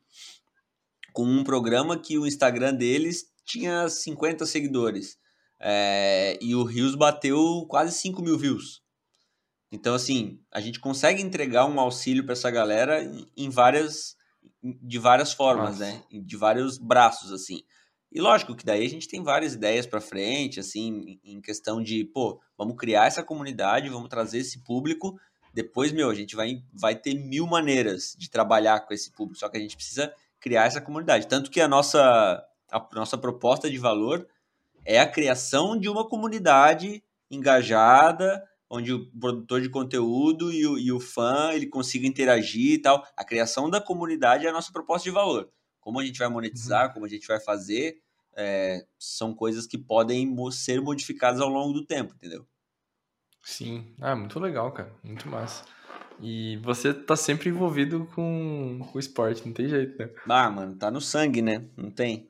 B: com um programa que o Instagram deles tinha 50 seguidores. É, e o Rios bateu quase 5 mil views. Então, assim, a gente consegue entregar um auxílio para essa galera em várias, de várias formas, Nossa. né? De vários braços, assim. E lógico que daí a gente tem várias ideias para frente, assim, em questão de, pô, vamos criar essa comunidade, vamos trazer esse público. Depois, meu, a gente vai, vai ter mil maneiras de trabalhar com esse público, só que a gente precisa criar essa comunidade. Tanto que a nossa, a nossa proposta de valor é a criação de uma comunidade engajada, onde o produtor de conteúdo e o, e o fã ele consiga interagir e tal. A criação da comunidade é a nossa proposta de valor. Como a gente vai monetizar, uhum. como a gente vai fazer, é, são coisas que podem ser modificadas ao longo do tempo, entendeu?
A: Sim, ah, muito legal, cara, muito massa. E você tá sempre envolvido com, o esporte, não tem jeito, né?
B: Ah, mano, tá no sangue, né? Não tem.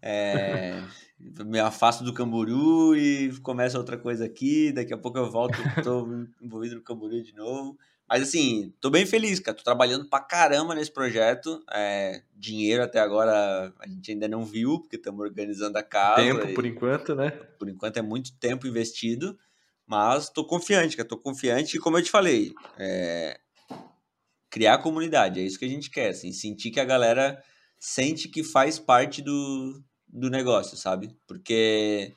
B: É... <laughs> me afasto do Camburu e começa outra coisa aqui, daqui a pouco eu volto, tô <laughs> envolvido no Camburu de novo. Mas assim, tô bem feliz, cara. Tô trabalhando pra caramba nesse projeto. É, dinheiro até agora a gente ainda não viu, porque estamos organizando a casa.
A: Tempo, e, por enquanto, né?
B: Por enquanto é muito tempo investido. Mas tô confiante, cara. Tô confiante e como eu te falei, é, criar comunidade. É isso que a gente quer, assim. Sentir que a galera sente que faz parte do, do negócio, sabe? Porque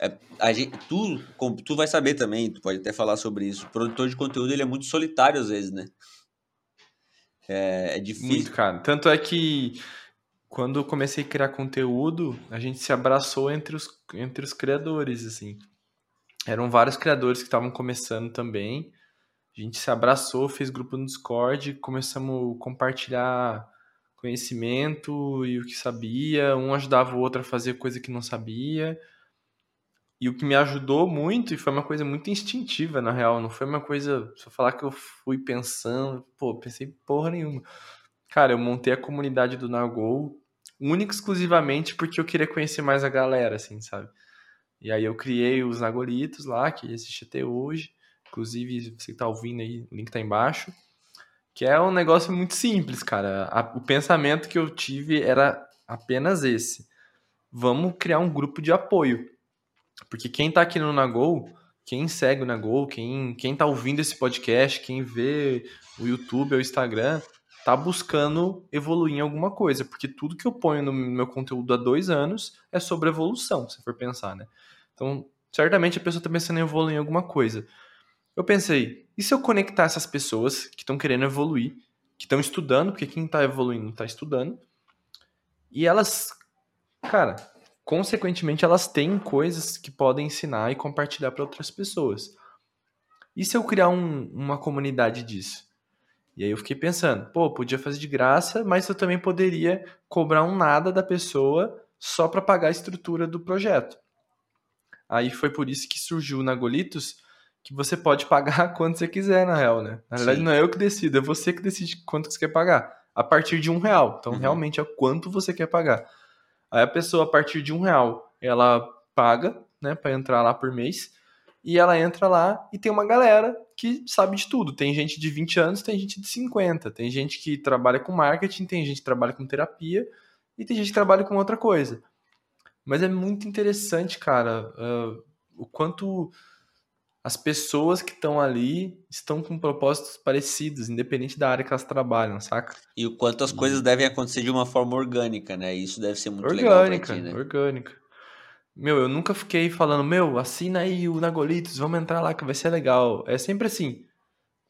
B: é, a gente, tu, tu vai saber também, tu pode até falar sobre isso. O produtor de conteúdo ele é muito solitário às vezes, né? É, é difícil.
A: Muito, cara. Tanto é que quando eu comecei a criar conteúdo, a gente se abraçou entre os, entre os criadores, assim. Eram vários criadores que estavam começando também. A gente se abraçou, fez grupo no Discord, começamos a compartilhar conhecimento e o que sabia, um ajudava o outro a fazer coisa que não sabia. E o que me ajudou muito, e foi uma coisa muito instintiva, na real, não foi uma coisa, eu falar que eu fui pensando, pô, pensei porra nenhuma. Cara, eu montei a comunidade do Nagol única exclusivamente porque eu queria conhecer mais a galera, assim, sabe? E aí eu criei os Nagolitos lá, que existe até hoje. Inclusive, você que tá ouvindo aí, o link tá embaixo. Que é um negócio muito simples, cara. A, o pensamento que eu tive era apenas esse. Vamos criar um grupo de apoio. Porque quem tá aqui no Nagol, quem segue o Nagol, quem, quem tá ouvindo esse podcast, quem vê o YouTube ou o Instagram, tá buscando evoluir em alguma coisa. Porque tudo que eu ponho no meu conteúdo há dois anos é sobre evolução, se for pensar, né? Então, certamente a pessoa tá pensando em evoluir em alguma coisa. Eu pensei, e se eu conectar essas pessoas que estão querendo evoluir, que estão estudando, porque quem está evoluindo está estudando, e elas, cara, consequentemente elas têm coisas que podem ensinar e compartilhar para outras pessoas. E se eu criar um, uma comunidade disso? E aí eu fiquei pensando, pô, podia fazer de graça, mas eu também poderia cobrar um nada da pessoa só para pagar a estrutura do projeto. Aí foi por isso que surgiu o Nagolitos, que você pode pagar <laughs> quanto você quiser, na real, né? Na verdade, Sim. não é eu que decido, é você que decide quanto você quer pagar. A partir de um real. Então, uhum. realmente é quanto você quer pagar. Aí a pessoa, a partir de um real, ela paga, né, para entrar lá por mês. E ela entra lá e tem uma galera que sabe de tudo. Tem gente de 20 anos, tem gente de 50. Tem gente que trabalha com marketing, tem gente que trabalha com terapia e tem gente que trabalha com outra coisa. Mas é muito interessante, cara, uh, o quanto as pessoas que estão ali estão com propósitos parecidos, independente da área que elas trabalham, saca?
B: E o quanto as coisas devem acontecer de uma forma orgânica, né? Isso deve ser muito orgânica, legal pra ti, né?
A: Orgânica. Meu, eu nunca fiquei falando, meu, assina aí o Nagolitos, vamos entrar lá que vai ser legal. É sempre assim,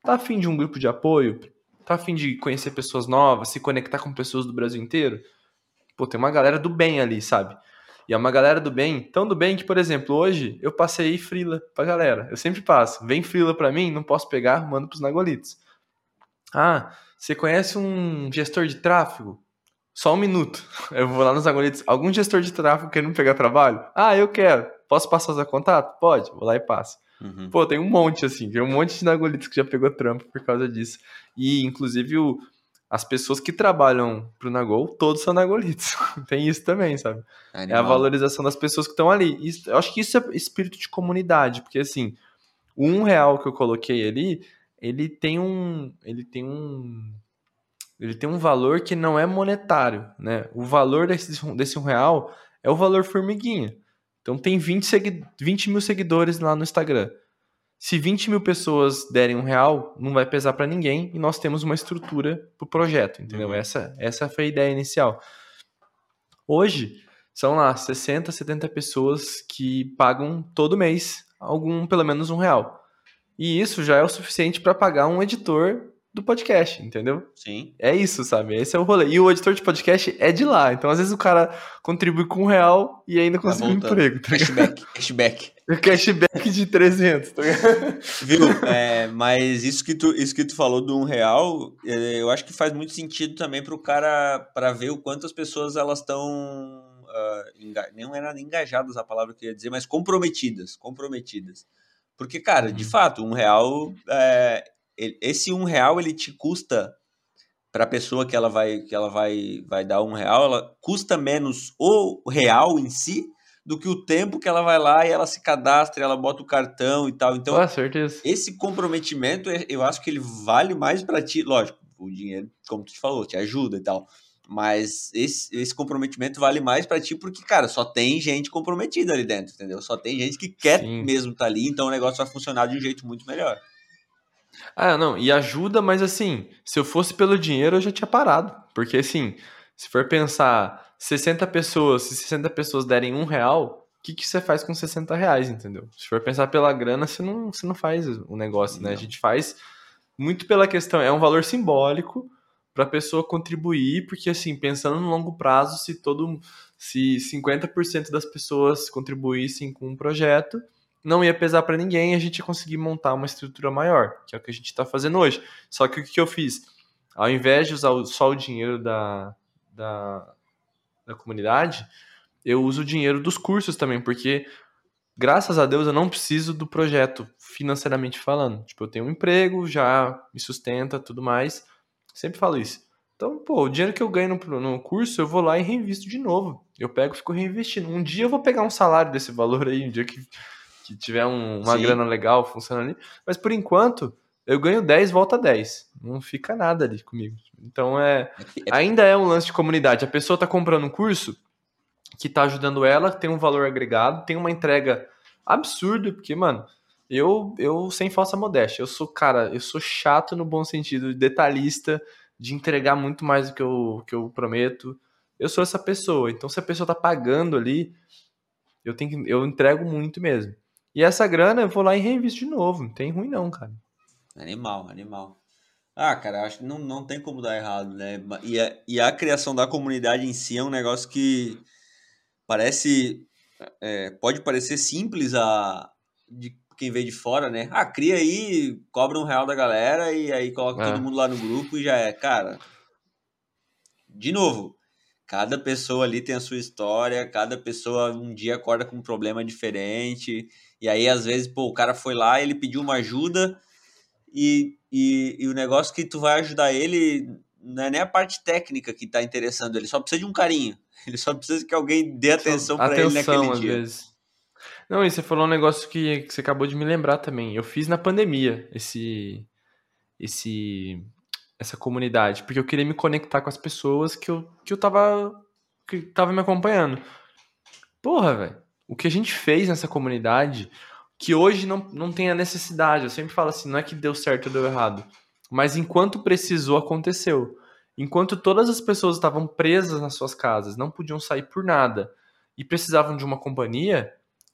A: tá afim de um grupo de apoio? Tá afim de conhecer pessoas novas, se conectar com pessoas do Brasil inteiro? Pô, tem uma galera do bem ali, sabe? E é uma galera do bem, tão do bem que, por exemplo, hoje eu passei frila pra galera. Eu sempre passo. Vem frila pra mim, não posso pegar, mando pros Nagolitos. Ah, você conhece um gestor de tráfego? Só um minuto. <laughs> Eu vou lá nos Nagolitos. Algum gestor de tráfego querendo pegar trabalho? Ah, eu quero. Posso passar o contato? Pode. Vou lá e passo. Uhum. Pô, tem um monte, assim. Tem um monte de Nagolitos que já pegou trampo por causa disso. E, inclusive, o as pessoas que trabalham pro Nagol, todos são Nagolitos. <laughs> Tem isso também, sabe? Animal. É a valorização das pessoas que estão ali. Isso, eu acho que isso é espírito de comunidade, porque assim, o um real que eu coloquei ali, ele tem um. Ele tem um. Ele tem um valor que não é monetário, né? O valor desse, desse um real é o valor formiguinha. Então tem 20, segui 20 mil seguidores lá no Instagram. Se 20 mil pessoas derem um real, não vai pesar para ninguém e nós temos uma estrutura para o projeto, entendeu? Uhum. Essa, essa foi a ideia inicial. Hoje, são lá 60, 70 pessoas que pagam todo mês algum, pelo menos um real. E isso já é o suficiente para pagar um editor do podcast, entendeu?
B: Sim.
A: É isso, sabe? Esse é o rolê. E o editor de podcast é de lá. Então, às vezes, o cara contribui com um real e ainda tá consegue tá um emprego.
B: Tá cashback, cashback. <laughs>
A: Cashback de 300, tá
B: Viu? É, mas isso que, tu, isso que tu falou do um real, é, eu acho que faz muito sentido também para o cara, para ver o quanto as pessoas elas estão... Uh, não era engajadas a palavra que eu ia dizer, mas comprometidas, comprometidas. Porque, cara, de uhum. fato, um real é, esse um real ele te custa para a pessoa que ela vai que ela vai vai dar um real, ela custa menos o real em si do que o tempo que ela vai lá e ela se cadastra, ela bota o cartão e tal. Então,
A: ah,
B: esse comprometimento, é, eu acho que ele vale mais para ti, lógico, o dinheiro, como tu te falou, te ajuda e tal. Mas esse, esse comprometimento vale mais para ti porque, cara, só tem gente comprometida ali dentro, entendeu? Só tem gente que quer Sim. mesmo estar tá ali, então o negócio vai funcionar de um jeito muito melhor.
A: Ah, não, e ajuda, mas assim, se eu fosse pelo dinheiro, eu já tinha parado. Porque assim, se for pensar 60 pessoas, se 60 pessoas derem um real, o que, que você faz com 60 reais, entendeu? Se for pensar pela grana, você não, você não faz o negócio, né? A gente faz muito pela questão, é um valor simbólico para a pessoa contribuir, porque assim, pensando no longo prazo, se todo se 50% das pessoas contribuíssem com um projeto, não ia pesar para ninguém, a gente ia conseguir montar uma estrutura maior, que é o que a gente está fazendo hoje. Só que o que eu fiz? Ao invés de usar só o dinheiro da, da, da comunidade, eu uso o dinheiro dos cursos também, porque graças a Deus eu não preciso do projeto financeiramente falando. Tipo, eu tenho um emprego, já me sustenta, tudo mais. Sempre falo isso. Então, pô, o dinheiro que eu ganho no, no curso, eu vou lá e reinvisto de novo. Eu pego e fico reinvestindo. Um dia eu vou pegar um salário desse valor aí, um dia que que tiver um, uma Sim. grana legal funcionando ali. Mas por enquanto, eu ganho 10, volta 10. Não fica nada ali comigo. Então é. é ainda é um lance de comunidade. A pessoa tá comprando um curso que tá ajudando ela, tem um valor agregado, tem uma entrega absurda, porque, mano, eu, eu sem falsa modéstia, eu sou, cara, eu sou chato no bom sentido, detalhista, de entregar muito mais do que eu, que eu prometo. Eu sou essa pessoa. Então, se a pessoa tá pagando ali, eu tenho que, eu entrego muito mesmo. E essa grana eu vou lá e reinvisto de novo. Não tem ruim não, cara.
B: Animal, animal. Ah, cara, acho que não, não tem como dar errado, né? E a, e a criação da comunidade em si é um negócio que parece. É, pode parecer simples a, de quem vê de fora, né? Ah, cria aí, cobra um real da galera e aí coloca é. todo mundo lá no grupo e já é. Cara, de novo, cada pessoa ali tem a sua história, cada pessoa um dia acorda com um problema diferente e aí, às vezes, pô, o cara foi lá, ele pediu uma ajuda e, e, e, o negócio que tu vai ajudar ele não é nem a parte técnica que tá interessando, ele só precisa de um carinho. <laughs> Ele só precisa que alguém dê atenção para ele naquele dia. Vezes.
A: Não, e você falou um negócio que, que você acabou de me lembrar também. Eu fiz na pandemia esse esse essa comunidade, porque eu queria me conectar com as pessoas que eu, que eu tava que tava me acompanhando. Porra, velho o que a gente fez nessa comunidade, que hoje não, não tem a necessidade. Eu sempre falo assim, não é que deu certo ou deu errado, mas enquanto precisou, aconteceu. Enquanto todas as pessoas estavam presas nas suas casas, não podiam sair por nada e precisavam de uma companhia,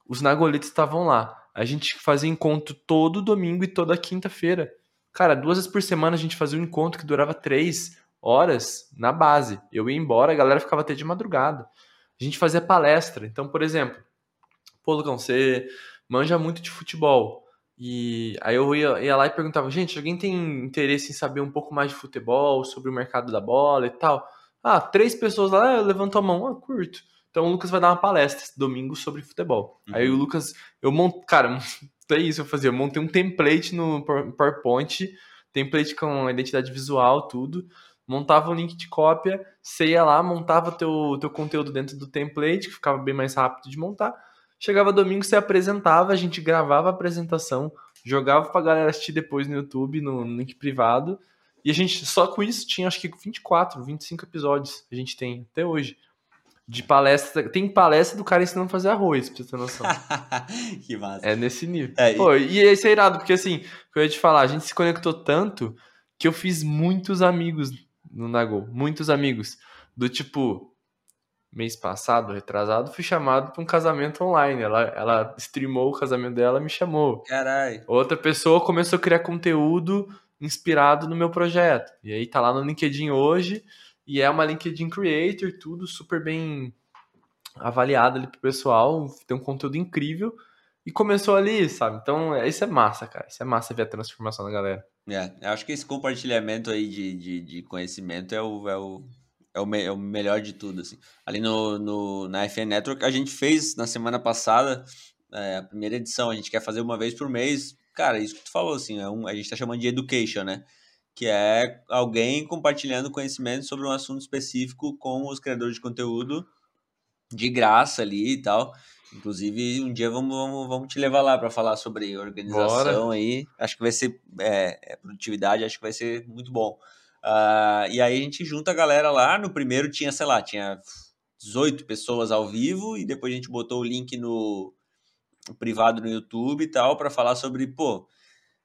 A: os Nagolitos estavam lá. A gente fazia encontro todo domingo e toda quinta-feira. Cara, duas vezes por semana a gente fazia um encontro que durava três horas na base. Eu ia embora, a galera ficava até de madrugada. a gente fazia palestra. Então, por exemplo, pô, Lucão, você manja muito de futebol. E aí eu ia, ia, lá e perguntava, gente, alguém tem interesse em saber um pouco mais de futebol, sobre o mercado da bola e tal? Ah, três pessoas lá levantam a mão, ah, curto. Então o Lucas vai dar uma palestra esse domingo sobre futebol. Uhum. Aí o Lucas, eu monto, cara, <laughs> é isso eu fazia, eu montei um template no PowerPoint, template com identidade visual, tudo montava um link de cópia, você ia lá, montava teu, teu conteúdo dentro do template, que ficava bem mais rápido de montar. Chegava domingo, você apresentava, a gente gravava a apresentação, jogava pra galera assistir depois no YouTube, no, no link privado. E a gente, só com isso, tinha acho que 24, 25 episódios a gente tem até hoje. De palestra. Tem palestra do cara ensinando a fazer arroz, pra você ter noção. <laughs>
B: que massa.
A: É nesse nível. É, Pô, e... e esse é irado, porque assim, eu ia te falar, a gente se conectou tanto que eu fiz muitos amigos no Nagol. Muitos amigos. Do tipo, mês passado, retrasado, fui chamado para um casamento online. Ela, ela streamou o casamento dela me chamou.
B: Caralho.
A: Outra pessoa começou a criar conteúdo inspirado no meu projeto. E aí tá lá no LinkedIn hoje. E é uma LinkedIn Creator, tudo super bem avaliado ali pro pessoal. Tem um conteúdo incrível. E começou ali, sabe? Então, isso é massa, cara. Isso é massa ver a transformação da galera.
B: É, eu acho que esse compartilhamento aí de, de, de conhecimento é o, é, o, é, o, me, é o melhor de tudo, assim. Ali no, no, na FN Network, a gente fez na semana passada é, a primeira edição, a gente quer fazer uma vez por mês. Cara, isso que tu falou, assim, é um, a gente tá chamando de education, né? Que é alguém compartilhando conhecimento sobre um assunto específico com os criadores de conteúdo de graça ali e tal. Inclusive, um dia vamos, vamos, vamos te levar lá para falar sobre organização Bora. aí. Acho que vai ser é, é, produtividade, acho que vai ser muito bom. Uh, e aí a gente junta a galera lá. No primeiro tinha, sei lá, tinha 18 pessoas ao vivo, e depois a gente botou o link no privado no YouTube e tal, para falar sobre, pô.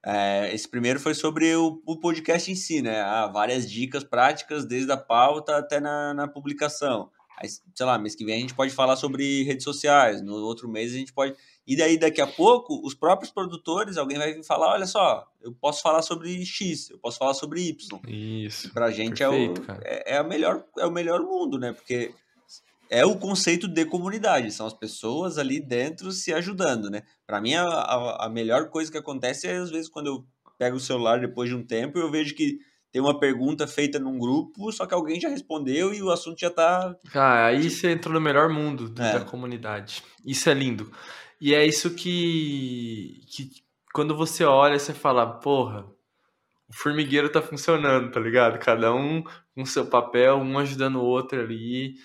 B: É, esse primeiro foi sobre o, o, podcast em si, né? Ah, várias dicas práticas, desde a pauta até na, na publicação. Aí, sei lá, mês que vem a gente pode falar sobre redes sociais, no outro mês a gente pode. E daí, daqui a pouco, os próprios produtores, alguém vai vir falar: olha só, eu posso falar sobre X, eu posso falar sobre Y.
A: Isso.
B: Pra gente perfeito, é, o, é, é, a melhor, é o melhor mundo, né? Porque é o conceito de comunidade, são as pessoas ali dentro se ajudando, né? Para mim, a, a, a melhor coisa que acontece é, às vezes, quando eu pego o celular depois de um tempo, eu vejo que tem uma pergunta feita num grupo, só que alguém já respondeu e o assunto já tá.
A: Ah, aí você entrou no melhor mundo é. da comunidade. Isso é lindo. E é isso que, que quando você olha, você fala, porra, o formigueiro tá funcionando, tá ligado? Cada um com seu papel, um ajudando o outro ali.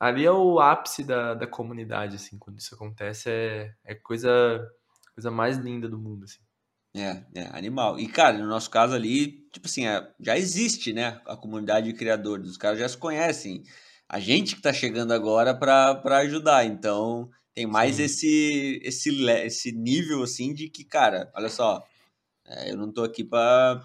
A: Ali é o ápice da, da comunidade, assim, quando isso acontece, é, é coisa, coisa mais linda do mundo, assim.
B: É, é, animal. E, cara, no nosso caso ali, tipo assim, é, já existe, né? A comunidade de criadores, os caras já se conhecem. A gente que tá chegando agora para ajudar. Então, tem mais esse, esse, esse nível, assim, de que, cara, olha só, é, eu não tô aqui para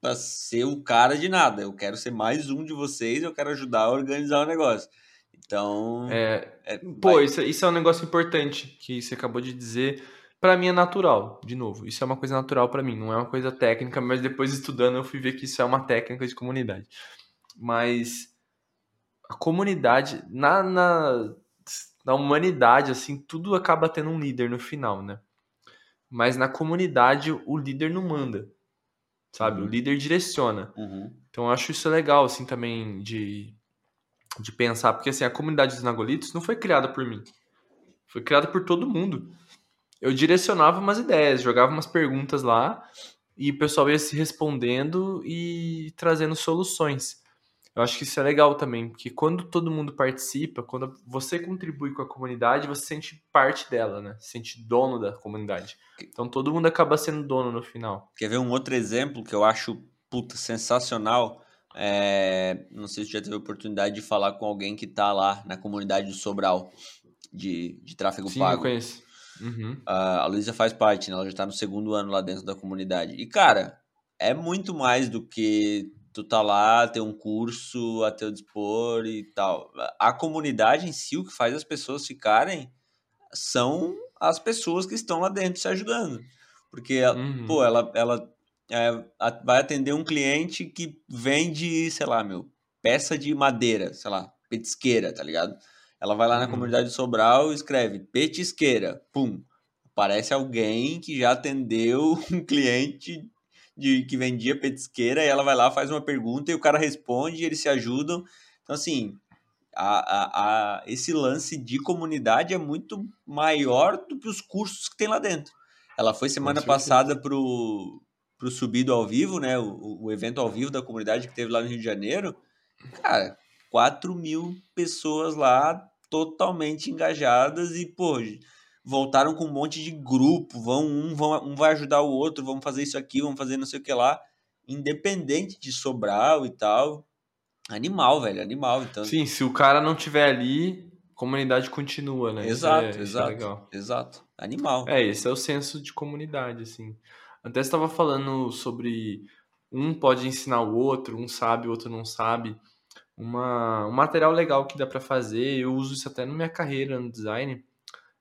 B: pra ser o cara de nada. Eu quero ser mais um de vocês, eu quero ajudar a organizar o negócio. Então.
A: É, é pô, vai... isso, isso é um negócio importante que você acabou de dizer para mim é natural, de novo. Isso é uma coisa natural para mim, não é uma coisa técnica, mas depois estudando eu fui ver que isso é uma técnica de comunidade. Mas a comunidade, na, na, na humanidade, assim, tudo acaba tendo um líder no final, né? Mas na comunidade, o líder não manda, sabe? Uhum. O líder direciona.
B: Uhum.
A: Então eu acho isso legal, assim, também de, de pensar, porque assim, a comunidade dos Nagolitos não foi criada por mim. Foi criada por todo mundo eu direcionava umas ideias, jogava umas perguntas lá e o pessoal ia se respondendo e trazendo soluções. Eu acho que isso é legal também, porque quando todo mundo participa, quando você contribui com a comunidade, você sente parte dela, né? Se sente dono da comunidade. Então todo mundo acaba sendo dono no final.
B: Quer ver um outro exemplo que eu acho puta sensacional? É... Não sei se já teve a oportunidade de falar com alguém que tá lá na comunidade do Sobral de, de tráfego
A: Sim,
B: pago.
A: Sim, eu conheço. Uhum.
B: A, a Luísa faz parte, né? Ela já tá no segundo ano lá dentro da comunidade. E, cara, é muito mais do que tu tá lá, ter um curso a teu dispor e tal. A comunidade em si, o que faz as pessoas ficarem são as pessoas que estão lá dentro se ajudando. Porque, uhum. pô, ela, ela é, vai atender um cliente que vende, sei lá, meu, peça de madeira, sei lá, petisqueira, tá ligado? Ela vai lá na
A: Uhum.
B: comunidade de Sobral e escreve petisqueira, pum. Aparece alguém que já atendeu <laughs> um cliente de que vendia petisqueira e ela vai lá, faz uma pergunta e o cara responde e eles se ajudam. Então, assim, a, a, a, esse lance de comunidade é muito maior do que os cursos que tem lá dentro. Ela foi semana passada pro, pro Subido ao Vivo, né? O, o evento ao vivo da comunidade que teve lá no Rio de Janeiro. Cara, 4 mil pessoas lá totalmente engajadas e, pô, voltaram com um monte de grupo. Vão, um, vão, um vai ajudar o outro, vamos fazer isso aqui, vamos fazer não sei o que lá. Independente de Sobral e tal. Animal, velho, animal. Então,
A: Sim, se o cara não tiver ali, comunidade continua, né?
B: Exato,
A: é- é
B: exato.
A: legal.
B: exato. Animal.
A: É, esse é o senso de comunidade, assim. Até estava falando sobre um pode ensinar o outro, um sabe, o outro não sabe. Uma, um material legal que dá para fazer, eu uso isso até na minha carreira no design,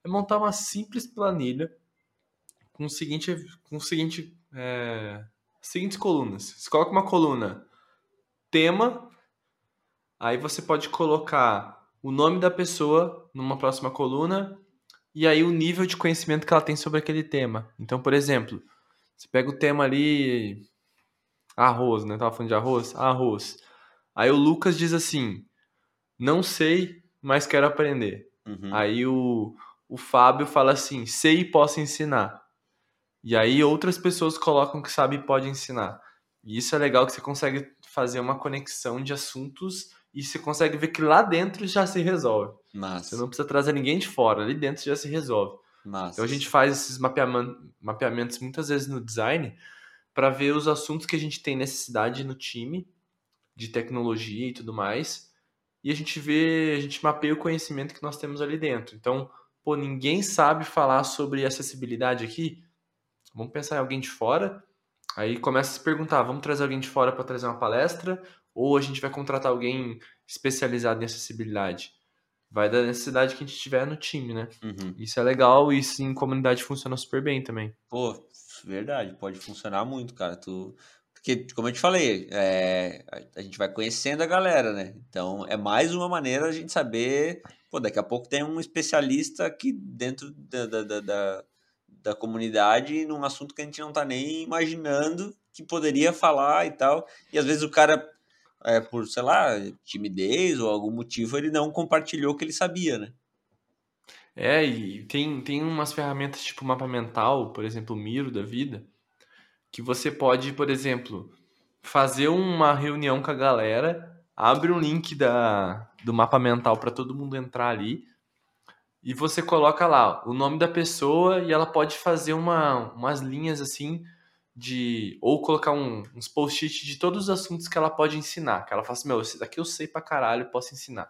A: é montar uma simples planilha com o seguinte, com o seguinte, é, seguintes colunas. Você coloca uma coluna tema, aí você pode colocar o nome da pessoa numa próxima coluna e aí o nível de conhecimento que ela tem sobre aquele tema. Então, por exemplo, você pega o tema ali arroz, né? Tava falando de arroz? Arroz. Aí o Lucas diz assim: "Não sei, mas quero aprender".
B: Uhum.
A: Aí o, o Fábio fala assim: sei e posso ensinar. E aí outras pessoas colocam que sabe e pode ensinar. E isso é legal que você consegue fazer uma conexão de assuntos e você consegue ver que lá dentro já se resolve.
B: Massa.
A: Você não precisa trazer ninguém de fora, ali dentro já se resolve.
B: Massa.
A: Então a gente faz esses mapeamentos muitas vezes no design para ver os assuntos que a gente tem necessidade no time, de tecnologia e tudo mais. E a gente vê, a gente mapeia o conhecimento que nós temos ali dentro. Então, pô, ninguém sabe falar sobre acessibilidade aqui. Vamos pensar em alguém de fora. Aí começa a se perguntar, vamos trazer alguém de fora para trazer uma palestra ou a gente vai contratar alguém especializado em acessibilidade? Vai da necessidade que a gente tiver no time, né?
B: Uhum.
A: Isso é legal e isso em comunidade funciona super bem também.
B: Pô, verdade, pode funcionar muito, cara. Tu... Porque, como eu te falei, é, a- a gente vai conhecendo a galera, né? Então, é mais uma maneira a gente saber. Pô, daqui a pouco tem um especialista aqui dentro da, da, da, da, da comunidade num assunto que a gente não tá nem imaginando que poderia falar e tal. E às vezes o cara, é, por, sei lá, timidez ou algum motivo, ele não compartilhou o que ele sabia, né?
A: É, e tem, tem umas ferramentas tipo mapa mental, por exemplo, o Miro da vida, que você pode, por exemplo, fazer uma reunião com a galera, abre um link da, do mapa mental para todo mundo entrar ali, e você coloca lá o nome da pessoa e ela pode fazer uma, umas linhas assim de. Ou colocar um- uns post-it de todos os assuntos que ela pode ensinar. Que ela fala assim, meu, esse daqui eu sei pra caralho, posso ensinar.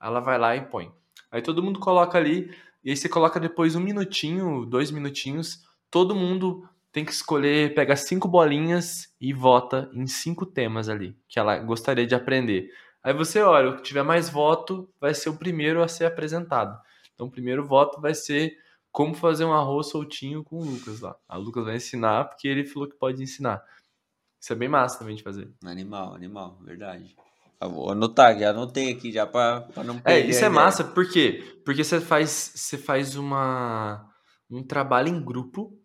A: Ela vai lá e põe. Aí todo mundo coloca ali, e aí você coloca depois um minutinho, dois minutinhos, todo mundo tem que escolher, pega cinco bolinhas e vota em cinco temas ali, que ela gostaria de aprender. Aí você olha, o que tiver mais voto vai ser o primeiro a ser apresentado. Então o primeiro voto vai ser como fazer um arroz soltinho com o Lucas lá. A Lucas vai ensinar porque ele falou que pode ensinar. Isso é bem massa também de fazer.
B: Animal, animal, verdade. Eu vou anotar, já anotei aqui já pra não
A: É,
B: perder
A: isso
B: a
A: é massa, por quê? Porque você faz, você faz uma, um trabalho em grupo,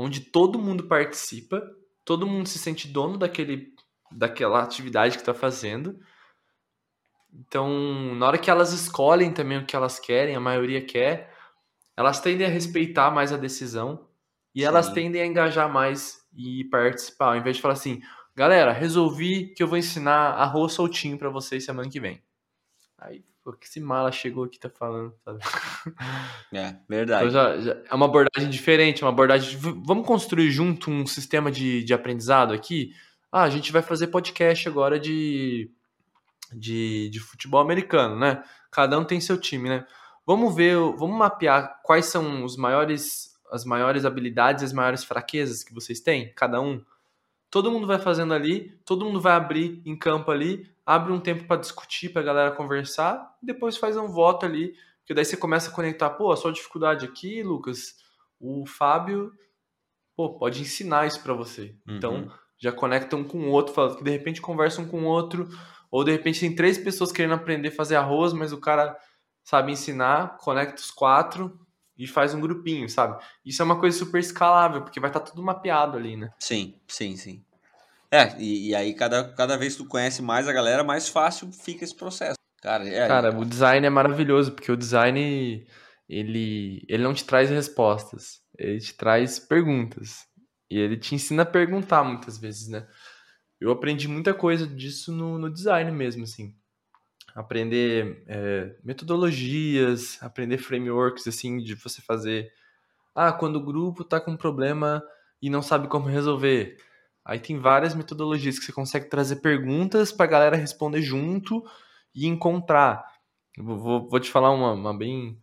A: onde todo mundo participa, todo mundo se sente dono daquele, daquela atividade que está fazendo. Então, na hora que elas escolhem também o que elas querem, a maioria quer, elas tendem a respeitar mais a decisão e elas
B: Sim.
A: tendem a engajar mais e participar, ao invés de falar assim, galera, resolvi que eu vou ensinar arroz soltinho pra vocês semana que vem. Aí, pô, que esse mala chegou aqui tá falando, sabe? <laughs>
B: É, verdade.
A: Então já, já é uma abordagem diferente, uma abordagem. de, "V- Vamos construir junto um sistema de, de aprendizado aqui? Ah, a gente vai fazer podcast agora de, de, de futebol americano, né? Cada um tem seu time, né? Vamos ver, o- vamos mapear quais são os maiores, as maiores habilidades e as maiores fraquezas que vocês têm, cada um. Todo mundo vai fazendo ali, todo mundo vai abrir em campo ali, abre um tempo para discutir, pra galera conversar, e depois faz um voto ali, porque daí você começa a conectar, pô, a sua dificuldade aqui, Lucas, o Fábio, pô, pode ensinar isso para você. Então,
B: Uhum.
A: já conecta um com o outro, fala que de repente conversa um com o outro, ou de repente tem três pessoas querendo aprender a fazer arroz, mas o cara sabe ensinar, conecta os quatro e faz um grupinho, sabe? Isso é uma coisa super escalável, porque vai estar tá tudo mapeado ali, né?
B: Sim, sim, sim. É, e, e, aí cada, cada vez que tu conhece mais a galera, mais fácil fica esse processo. Cara, é,
A: Cara, o design é maravilhoso, porque o design, ele, ele não te traz respostas, ele te traz perguntas. E ele te ensina a perguntar muitas vezes, né? Eu aprendi muita coisa disso no, no design mesmo, assim. Aprender é, metodologias, aprender frameworks, assim, de você fazer... Ah, quando o grupo tá com um problema e não sabe como resolver Aí tem várias metodologias que você consegue trazer perguntas para a galera responder junto e encontrar. Vou, vou te falar uma, uma, bem,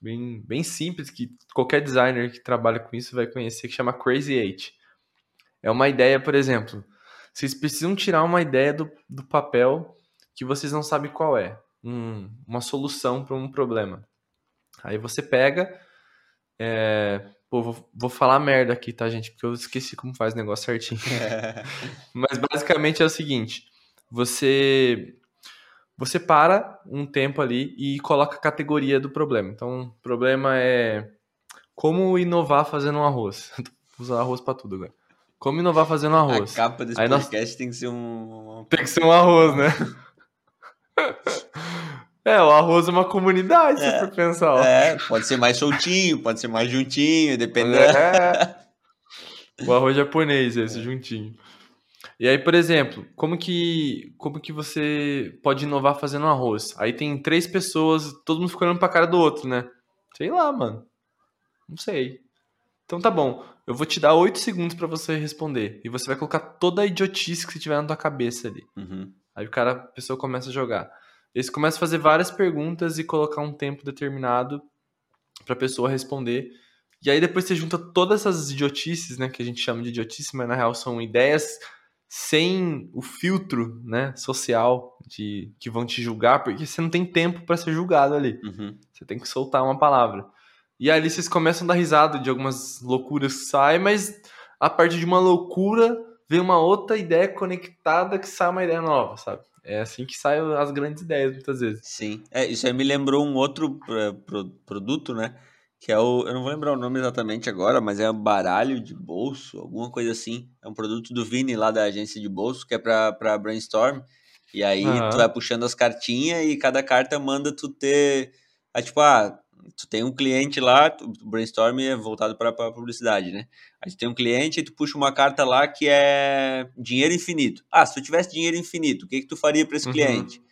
A: bem, bem simples que qualquer designer que trabalha com isso vai conhecer, que chama Crazy Eight. É uma ideia, por exemplo, vocês precisam tirar uma ideia do, do papel que vocês não sabem qual é, um, uma solução para um problema. Aí você pega, é, Pô, vou, vou falar merda aqui, tá, gente? Porque eu esqueci como faz o negócio certinho. <laughs> Mas basicamente é o seguinte: você você para um tempo ali e coloca a categoria do problema. Então, o problema é como inovar fazendo um arroz. <laughs> Vou usar arroz para tudo agora. Como inovar fazendo um arroz.
B: A capa desse Aí podcast nós... tem que ser um.
A: Tem que ser um arroz, né? <laughs> É, o arroz é uma comunidade, é, se for pensar. Ó.
B: É, pode ser mais soltinho, pode ser mais juntinho, dependendo. É.
A: O arroz japonês, esse, é. juntinho. E aí, por exemplo, como que, como que você pode inovar fazendo arroz? Aí tem três pessoas, todo mundo ficando olhando pra cara do outro, né? Sei lá, mano. Não sei. Então tá bom. Eu vou te dar oito segundos para você responder. E você vai colocar toda a idiotice que você tiver na tua cabeça ali.
B: Uhum.
A: Aí o cara, a pessoa começa a jogar. Eles começam a fazer várias perguntas e colocar um tempo determinado para a pessoa responder. E aí depois você junta todas essas idiotices, né, que a gente chama de idiotice, mas na real são ideias sem o filtro, né, social de que vão te julgar, porque você não tem tempo para ser julgado ali.
B: Uhum.
A: Você tem que soltar uma palavra. E aí vocês começam a dar risada de algumas loucuras que saem, mas a partir de uma loucura vem uma outra ideia conectada que sai uma ideia nova, sabe? É assim que saem as grandes ideias, muitas vezes.
B: Sim. É, isso aí me lembrou um outro uh, pro, produto, né? Que é o. Eu não vou lembrar o nome exatamente agora, mas é um baralho de bolso, alguma coisa assim. É um produto do Vini lá da agência de bolso, que é pra, pra brainstorm. E aí uhum. tu vai puxando as cartinhas e cada carta manda tu ter. É, tipo, ah, tu tem um cliente lá, o brainstorm é voltado para publicidade, né? Aí tu tem um cliente e tu puxa uma carta lá que é dinheiro infinito. Ah, se tu tivesse dinheiro infinito, o que que tu faria para esse uhum. cliente?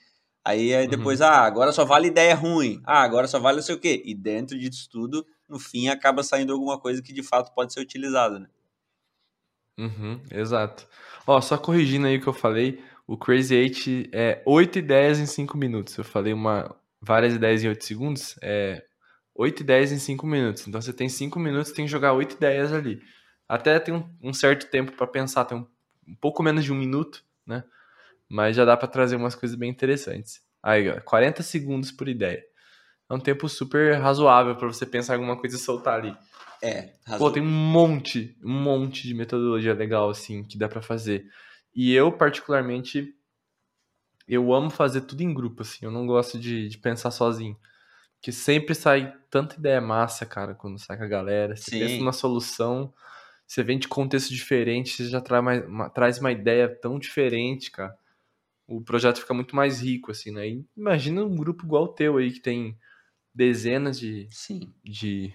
B: Aí, aí depois, uhum. ah, agora só vale ideia ruim. Ah, agora só vale não sei o quê. E dentro disso tudo, no fim, acaba saindo alguma coisa que de fato pode ser utilizada, né?
A: Uhum, exato. Ó, só corrigindo aí o que eu falei, o Crazy Eight é 8 ideias em 5 minutos. Eu falei uma várias ideias em 8 segundos, é 8 ideias em 5 minutos. Então você tem 5 minutos, tem que jogar 8 ideias ali. Até tem um, um certo tempo para pensar, tem um, um, pouco menos de um minuto, né? Mas já dá para trazer umas coisas bem interessantes. Aí, ó, 40 segundos por ideia. É um tempo super razoável para você pensar em alguma coisa e soltar ali.
B: É,
A: razoável. Pô, tem um monte, um monte de metodologia legal assim que dá para fazer. E eu particularmente eu amo fazer tudo em grupo assim, eu não gosto de, de pensar sozinho. Que sempre sai tanta ideia massa, cara, quando sai com a galera. Você Sim. pensa numa solução, você vem de contexto diferente, você já traz, mais, uma, traz uma ideia tão diferente, cara. O projeto fica muito mais rico, assim, né? E imagina um grupo igual o teu aí, que tem dezenas de,
B: Sim.
A: de,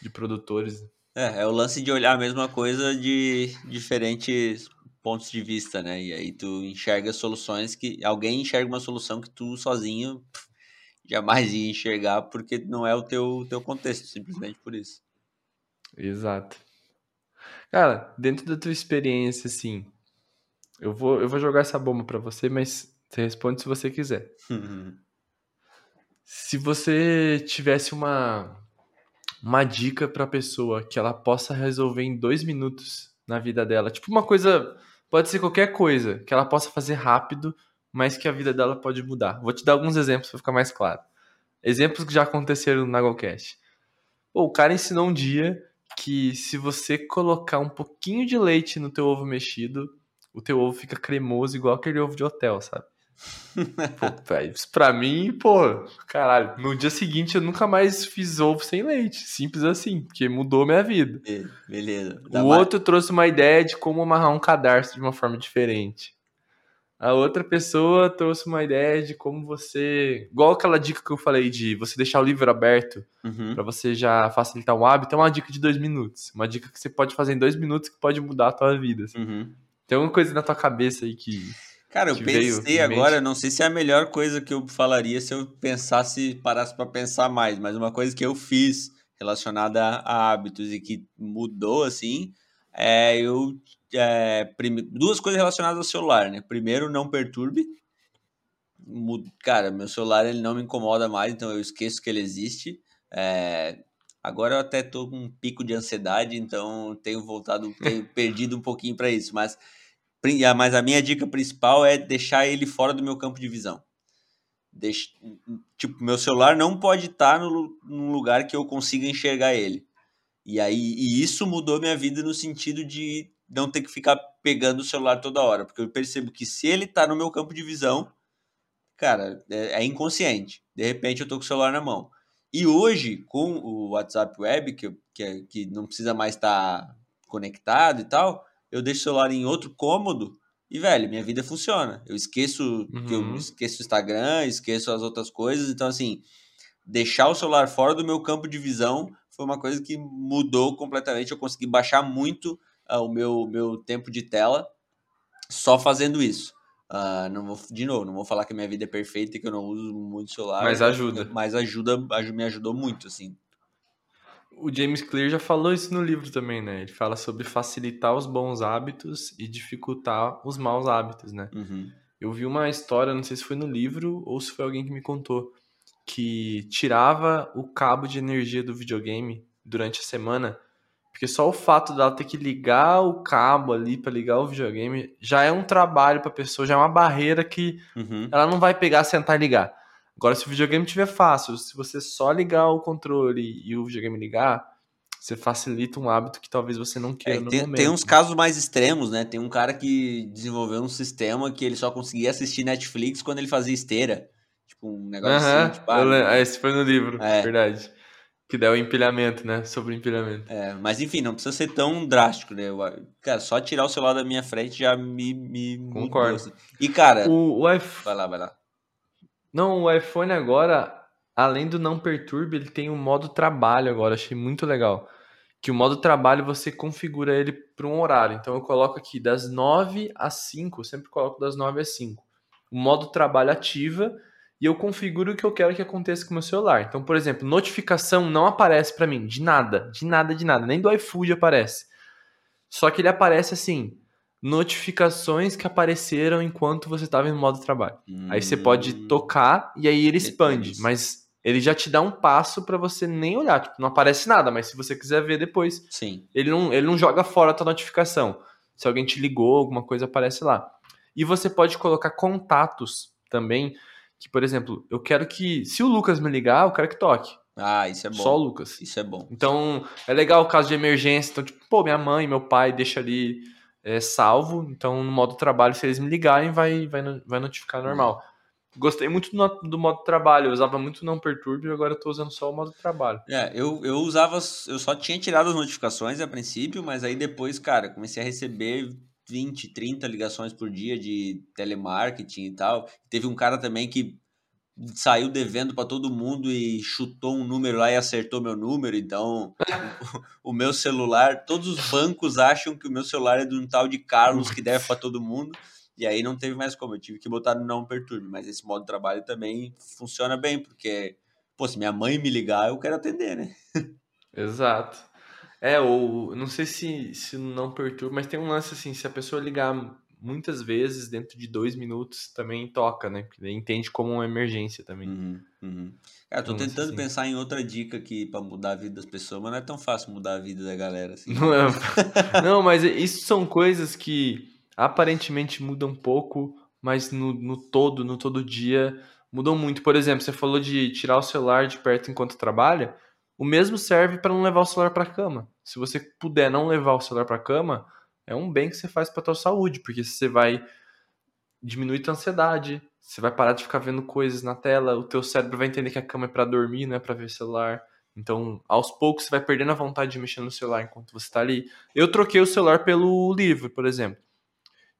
A: de produtores.
B: É, é o lance de olhar a mesma coisa de diferentes pontos de vista, né? E aí tu enxerga soluções que. Alguém enxerga uma solução que tu sozinho jamais ia enxergar porque não é o teu, teu contexto, simplesmente por isso.
A: Exato. Cara, dentro da tua experiência, assim, eu vou, eu vou jogar essa bomba para você, mas você responde se você quiser. se você tivesse uma, uma dica pra pessoa que ela possa resolver em dois minutos na vida dela, tipo uma coisa, pode ser qualquer coisa, que ela possa fazer rápido mas que a vida dela pode mudar. Vou te dar alguns exemplos para ficar mais claro. Exemplos que já aconteceram na Golcast. o cara ensinou um dia que se você colocar um pouquinho de leite no teu ovo mexido, o teu ovo fica cremoso igual aquele ovo de hotel, sabe? <laughs> pô, véio, isso pra mim, pô, caralho, no dia seguinte eu nunca mais fiz ovo sem leite. Simples assim, porque mudou minha vida.
B: Beleza.
A: o mais... outro trouxe uma ideia de como amarrar um cadarço de uma forma diferente. A outra pessoa trouxe uma ideia de como você. Igual aquela dica que eu falei de você deixar o livro aberto uhum. para você já facilitar o hábito. É uma dica de dois minutos. Uma dica que você pode fazer em dois minutos que pode mudar a tua vida. Assim. Uhum. Tem alguma coisa na tua cabeça aí que.
B: Cara, eu pensei agora, não sei se é a melhor coisa que eu falaria se eu pensasse, parasse para pensar mais, mas uma coisa que eu fiz relacionada a hábitos e que mudou assim, é eu é, prime... duas coisas relacionadas ao celular, né? Primeiro, não perturbe. Cara, meu celular ele não me incomoda mais, então eu esqueço que ele existe. É... Agora eu até tô com um pico de ansiedade, então tenho voltado, <laughs> tenho perdido um pouquinho para isso. Mas, mas a minha dica principal é deixar ele fora do meu campo de visão. Deixa, tipo, meu celular não pode estar no, num lugar que eu consiga enxergar ele. E aí e isso mudou minha vida no sentido de não ter que ficar pegando o celular toda hora, porque eu percebo que se ele tá no meu campo de visão, cara, é, é inconsciente. De repente eu tô com o celular na mão. E hoje, com o WhatsApp Web, que, que, é, que não precisa mais estar tá conectado e tal, eu deixo o celular em outro cômodo e, velho, minha vida funciona. Eu esqueço uhum. que eu uhum. esqueço o Instagram, esqueço as outras coisas. Então, assim, deixar o celular fora do meu campo de visão foi uma coisa que mudou completamente. Eu consegui baixar muito uh, o meu, meu tempo de tela só fazendo isso. Uh, não vou, de novo, não vou falar que a minha vida é perfeita e que eu não uso muito celular.
A: Mas ajuda.
B: Mas ajuda, me ajudou muito, assim.
A: O James Clear já falou isso no livro também, né? Ele fala sobre facilitar os bons hábitos e dificultar os maus hábitos, né? Uhum. Eu vi uma história, não sei se foi no livro ou se foi alguém que me contou, que tirava o cabo de energia do videogame durante a semana porque só o fato dela ter que ligar o cabo ali para ligar o videogame já é um trabalho para a pessoa, já é uma barreira que uhum. ela não vai pegar, sentar e ligar. Agora, se o videogame tiver fácil, se você só ligar o controle e o videogame ligar, você facilita um hábito que talvez você não queira é,
B: no tem,
A: momento.
B: Tem uns casos mais extremos, né? Tem um cara que desenvolveu um sistema que ele só conseguia assistir Netflix quando ele fazia esteira. Tipo, um negócio uhum. assim. Tipo,
A: ah, Esse foi no livro, é. verdade. Que dá o empilhamento, né? Sobre empilhamento.
B: É, mas enfim, não precisa ser tão drástico, né? Cara, só tirar o celular da minha frente já me. me
A: Concordo. Mudou,
B: assim. E, cara.
A: O, o iPhone.
B: Vai lá, vai lá.
A: Não, o iPhone agora, além do não perturbe, ele tem o modo trabalho agora. Achei muito legal. Que o modo trabalho você configura ele para um horário. Então eu coloco aqui das 9 às 5, sempre coloco das 9 às 5. O modo trabalho ativa e eu configuro o que eu quero que aconteça com o meu celular. Então, por exemplo, notificação não aparece para mim de nada, de nada, de nada, nem do iFood aparece. Só que ele aparece assim, notificações que apareceram enquanto você estava em modo trabalho. Hum, aí você pode hum. tocar e aí ele expande, mas ele já te dá um passo para você nem olhar, tipo, não aparece nada, mas se você quiser ver depois,
B: Sim.
A: ele não ele não joga fora a tua notificação. Se alguém te ligou, alguma coisa aparece lá. E você pode colocar contatos também que, por exemplo, eu quero que, se o Lucas me ligar, eu quero que toque.
B: Ah, isso é bom.
A: Só o Lucas.
B: Isso é bom.
A: Então, é legal o caso de emergência. Então, tipo, pô, minha mãe, meu pai deixa ali é, salvo. Então, no modo trabalho, se eles me ligarem, vai, vai, vai notificar normal. Gostei muito do, do, modo trabalho. Eu usava muito não perturbe, agora eu tô usando só o modo trabalho.
B: É, eu, eu usava. Eu só tinha tirado as notificações a princípio, mas aí depois, cara, comecei a receber 20, 30 ligações por dia de telemarketing e tal. Teve um cara também que saiu devendo para todo mundo e chutou um número lá e acertou meu número. Então, o, <laughs> o, meu celular, todos os bancos acham que o meu celular é de um tal de Carlos que deve para todo mundo. E aí não teve mais como, eu tive que botar no não perturbe, mas esse modo de trabalho também funciona bem, porque, pô, se minha mãe me ligar, eu quero atender, né? <laughs>
A: Exato. É, ou não sei se, se não perturba, mas tem um lance assim, se a pessoa ligar muitas vezes, dentro de dois minutos, também toca, né? Porque entende como uma emergência também.
B: Uhum, uhum. Cara, tô então, tentando assim. pensar em outra dica aqui para mudar a vida das pessoas, mas não é tão fácil mudar a vida da galera assim.
A: Não, é... <laughs> não mas isso são coisas que aparentemente mudam pouco, mas no, no todo, no todo dia, mudam muito. Por exemplo, você falou de tirar o celular de perto enquanto trabalha. O mesmo serve para não levar o celular para cama. Se você puder não levar o celular para cama, é um bem que você faz para tua saúde, porque você vai diminuir tua ansiedade, você vai parar de ficar vendo coisas na tela, o teu cérebro vai entender que a cama é para dormir, não é para ver celular. Então, aos poucos, você vai perdendo a vontade de mexer no celular enquanto você está ali. Eu troquei o celular pelo livro, por exemplo.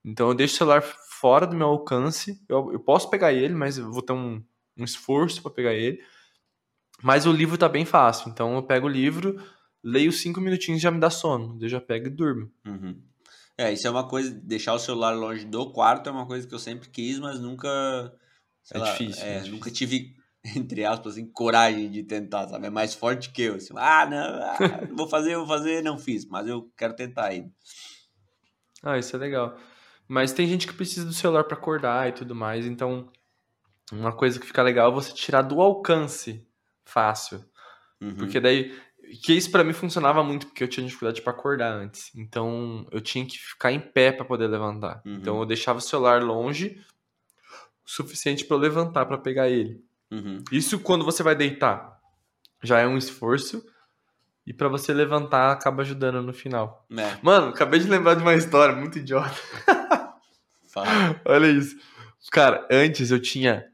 A: Então, eu deixo o celular fora do meu alcance. Eu, eu posso pegar ele, mas eu vou ter um, um esforço para pegar ele. Mas o livro tá bem fácil. Então, eu pego o livro, leio cinco minutinhos e já me dá sono. Eu já pego e durmo.
B: Uhum. É, isso é uma coisa, deixar o celular longe do quarto é uma coisa que eu sempre quis, mas nunca.
A: É lá, difícil,
B: é,
A: é
B: nunca tive <laughs> entre aspas, assim, coragem de tentar, sabe? É mais forte que eu. Assim, ah, não, ah, <laughs> vou fazer, vou fazer, não fiz, mas eu quero tentar ainda.
A: Ah, isso é legal. Mas tem gente que precisa do celular para acordar e tudo mais, então uma coisa que fica legal é você tirar do alcance fácil. Uhum. Porque daí que isso para mim funcionava muito porque eu tinha dificuldade para acordar antes. Então eu tinha que ficar em pé para poder levantar. Uhum. Então eu deixava o celular longe o suficiente para eu levantar para pegar ele.
B: Uhum.
A: Isso quando você vai deitar já é um esforço. E para você levantar, acaba ajudando no final.
B: É.
A: Mano, acabei de lembrar de uma história muito idiota. <laughs> Olha isso. Cara, antes eu tinha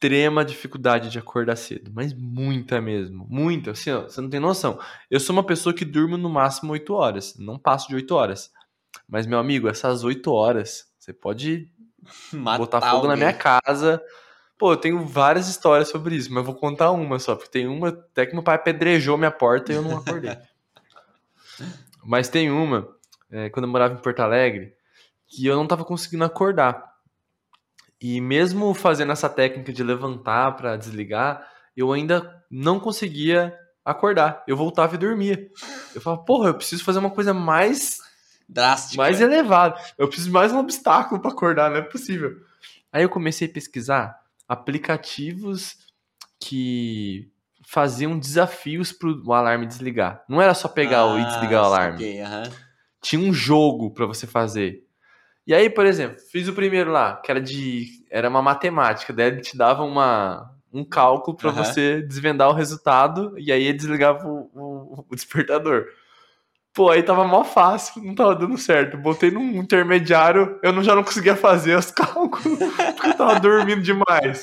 A: extrema dificuldade de acordar cedo, mas muita mesmo, muita, assim, ó, você não tem noção. Eu sou uma pessoa que durmo no máximo 8 horas, não passo de 8 horas. Mas meu amigo, essas 8 horas, você pode <laughs> Matar botar fogo alguém. na minha casa, Pô, eu tenho várias histórias sobre isso, mas vou contar uma só, porque tem uma até que meu pai apedrejou minha porta e eu não acordei. <laughs> mas tem uma, é, quando eu morava em Porto Alegre, que eu não tava conseguindo acordar. E mesmo fazendo essa técnica de levantar para desligar, eu ainda não conseguia acordar. Eu voltava e dormia. Eu falava, porra, eu preciso fazer uma coisa mais
B: drástica,
A: mais elevada. Eu preciso de mais um obstáculo para acordar, não é possível. Aí eu comecei a pesquisar aplicativos que faziam desafios para o alarme desligar. Não era só pegar ah, e desligar o alarme.
B: Okay, uh -huh.
A: Tinha um jogo para você fazer. E aí, por exemplo, fiz o primeiro lá, que era de era uma matemática, daí ele te dava uma um cálculo para uh -huh. você desvendar o resultado e aí ele desligava o, o, o despertador. Pô, aí tava mó fácil, não tava dando certo. Botei num intermediário, eu não, já não conseguia fazer os <laughs> cálculos, porque eu tava dormindo demais.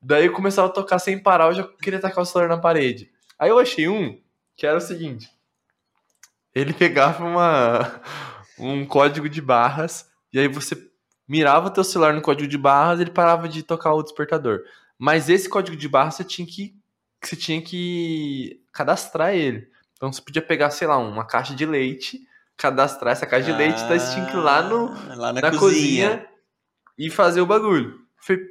A: Daí eu começava a tocar sem parar, eu já queria tacar o celular na parede. Aí eu achei um que era o seguinte: ele pegava uma, um código de barras, e aí você mirava teu celular no código de barras, ele parava de tocar o despertador. Mas esse código de barras você tinha que, você tinha que cadastrar ele. Então você podia pegar, sei lá, uma caixa de leite, cadastrar essa caixa de leite, dar esse lá, no,
B: ah, lá na, na cozinha. cozinha.
A: e fazer o bagulho. Falei,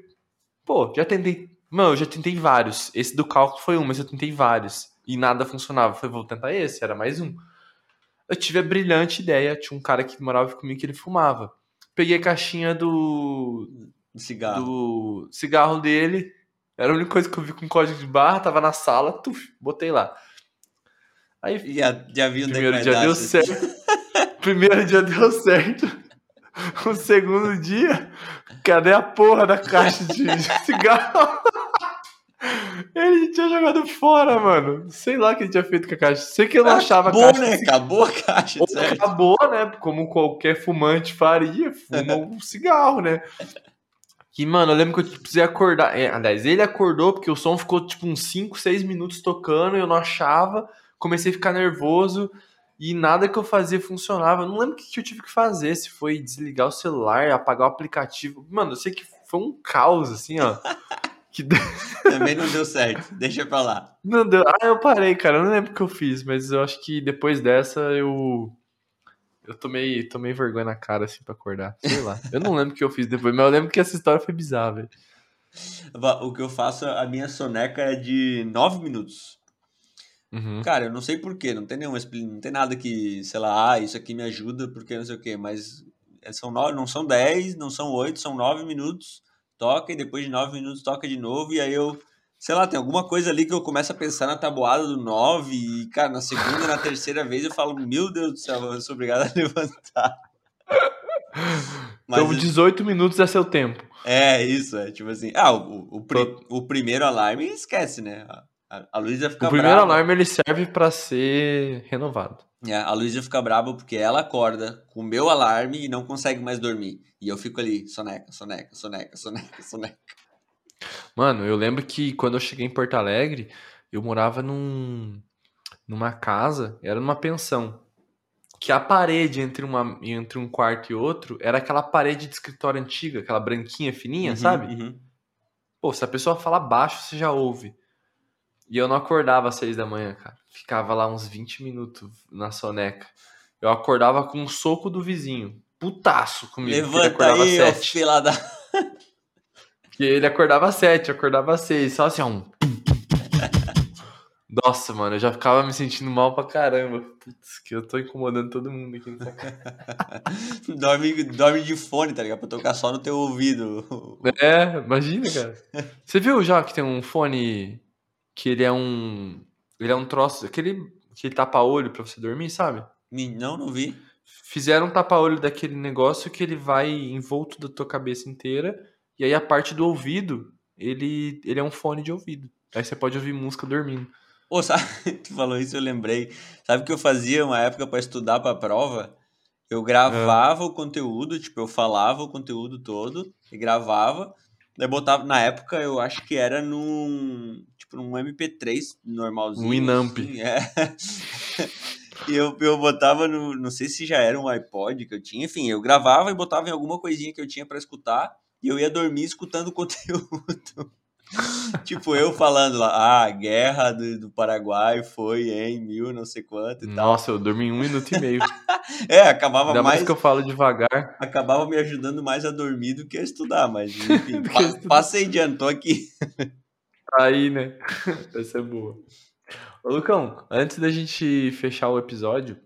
A: pô, já tentei. Mano, eu já tentei vários. Esse do cálculo foi um, mas eu tentei vários. E nada funcionava. Falei, vou tentar esse, era mais um. Eu tive a brilhante ideia, tinha um cara que morava comigo que ele fumava. Peguei a caixinha do.
B: Cigarro.
A: Do cigarro dele. Era a única coisa que eu vi com código de barra, tava na sala, tuf, botei lá.
B: Aí já, já vi um
A: primeiro dia deu certo. <laughs> primeiro dia deu certo. O segundo dia, cadê a porra da caixa de cigarro? <laughs> Ele tinha jogado fora, mano. Sei lá o que ele tinha feito com a caixa. Sei que eu não achava
B: acabou, a caixa. Né? Acabou a caixa, Ou certo?
A: Acabou, né? Como qualquer fumante faria. Fuma <laughs> um cigarro, né? Que, mano, eu lembro que eu precisei acordar. É, aliás, ele acordou porque o som ficou tipo uns 5, 6 minutos tocando e eu não achava comecei a ficar nervoso e nada que eu fazia funcionava. Eu não lembro o que eu tive que fazer, se foi desligar o celular, apagar o aplicativo. Mano, eu sei que foi um caos, assim, ó. <laughs>
B: que... Também não deu certo, deixa pra lá.
A: Não deu. Ah, eu parei, cara, eu não lembro o que eu fiz, mas eu acho que depois dessa eu. Eu tomei, tomei vergonha na cara, assim, pra acordar. Sei lá. Eu não lembro o que eu fiz depois, mas eu lembro que essa história foi bizarra, velho.
B: O que eu faço, a minha soneca é de 9 minutos.
A: Uhum.
B: Cara, eu não sei porquê, não tem nenhuma não tem nada que, sei lá, ah, isso aqui me ajuda porque não sei o quê, mas é, são nove, não são dez, não são oito, são nove minutos, toca e depois de nove minutos toca de novo e aí eu, sei lá, tem alguma coisa ali que eu começo a pensar na tabuada do nove e, cara, na segunda, na terceira vez eu falo, meu Deus do céu, eu sou obrigado a <laughs> levantar.
A: Mas então, 18 minutos é seu tempo.
B: É, isso, é tipo assim. Ah, o, o, o, o primeiro alarme esquece, né? A, Luísa fica
A: O primeiro
B: brava.
A: alarme ele serve pra ser renovado.
B: É, a Luísa fica brava porque ela acorda com o meu alarme e não consegue mais dormir. E eu fico ali, soneca, soneca, soneca, soneca, soneca.
A: Mano, eu lembro que quando eu cheguei em Porto Alegre, eu morava num, numa casa, era numa pensão. Que a parede entre, uma, entre um quarto e outro era aquela parede de escritório antiga, aquela branquinha fininha,
B: Uhum,
A: sabe?
B: uhum.
A: Pô, se a pessoa fala baixo, você já ouve. E eu não acordava às seis da manhã, cara. Ficava lá uns 20 minutos na soneca. Eu acordava com um soco do vizinho. Putaço comigo. ele
B: Levanta
A: acordava
B: aí, ó,
A: sete.
B: fila da... <laughs>
A: E ele acordava às sete, acordava às seis. Só assim, ó. Um... Nossa, mano, eu já ficava me sentindo mal pra caramba. Putz, que eu tô incomodando todo mundo aqui nessa casa. <laughs>
B: dorme, dorme de fone, tá ligado? Pra tocar só no teu ouvido.
A: É, imagina, cara. Você viu já que tem um fone que ele é um. Ele é um troço, aquele que tapa-olho pra você dormir, sabe?
B: Não, não vi.
A: Fizeram um tapa-olho daquele negócio que ele vai envolto da tua cabeça inteira. E aí a parte do ouvido, ele, ele é um fone de ouvido. Aí você pode ouvir música dormindo.
B: Ô, <laughs> sabe, tu falou isso, eu lembrei. Sabe o que eu fazia uma época pra estudar pra prova? Eu gravava o conteúdo, tipo, eu falava o conteúdo todo e gravava. Daí botava, na época eu acho que era num, tipo, num MP3 normalzinho.
A: Um Winamp.
B: assim, é. <laughs> E eu, eu botava no, não sei se já era um iPod que eu tinha, enfim, eu gravava e botava em alguma coisinha que eu tinha pra escutar e eu ia dormir escutando o <laughs> conteúdo. <laughs> tipo, eu falando lá, ah, a guerra do, do Paraguai foi em mil não sei quanto e tal.
A: Nossa, eu dormi um minuto e meio. <laughs>
B: É, acabava
A: Ainda mais
B: mais,
A: que eu falo devagar.
B: acabava me ajudando mais a dormir do que a estudar, mas <laughs> enfim, pa-
A: estudar.
B: passei de ano, tô aqui.
A: Aí, né? Essa é boa. Ô, Lucão, antes da gente fechar o episódio,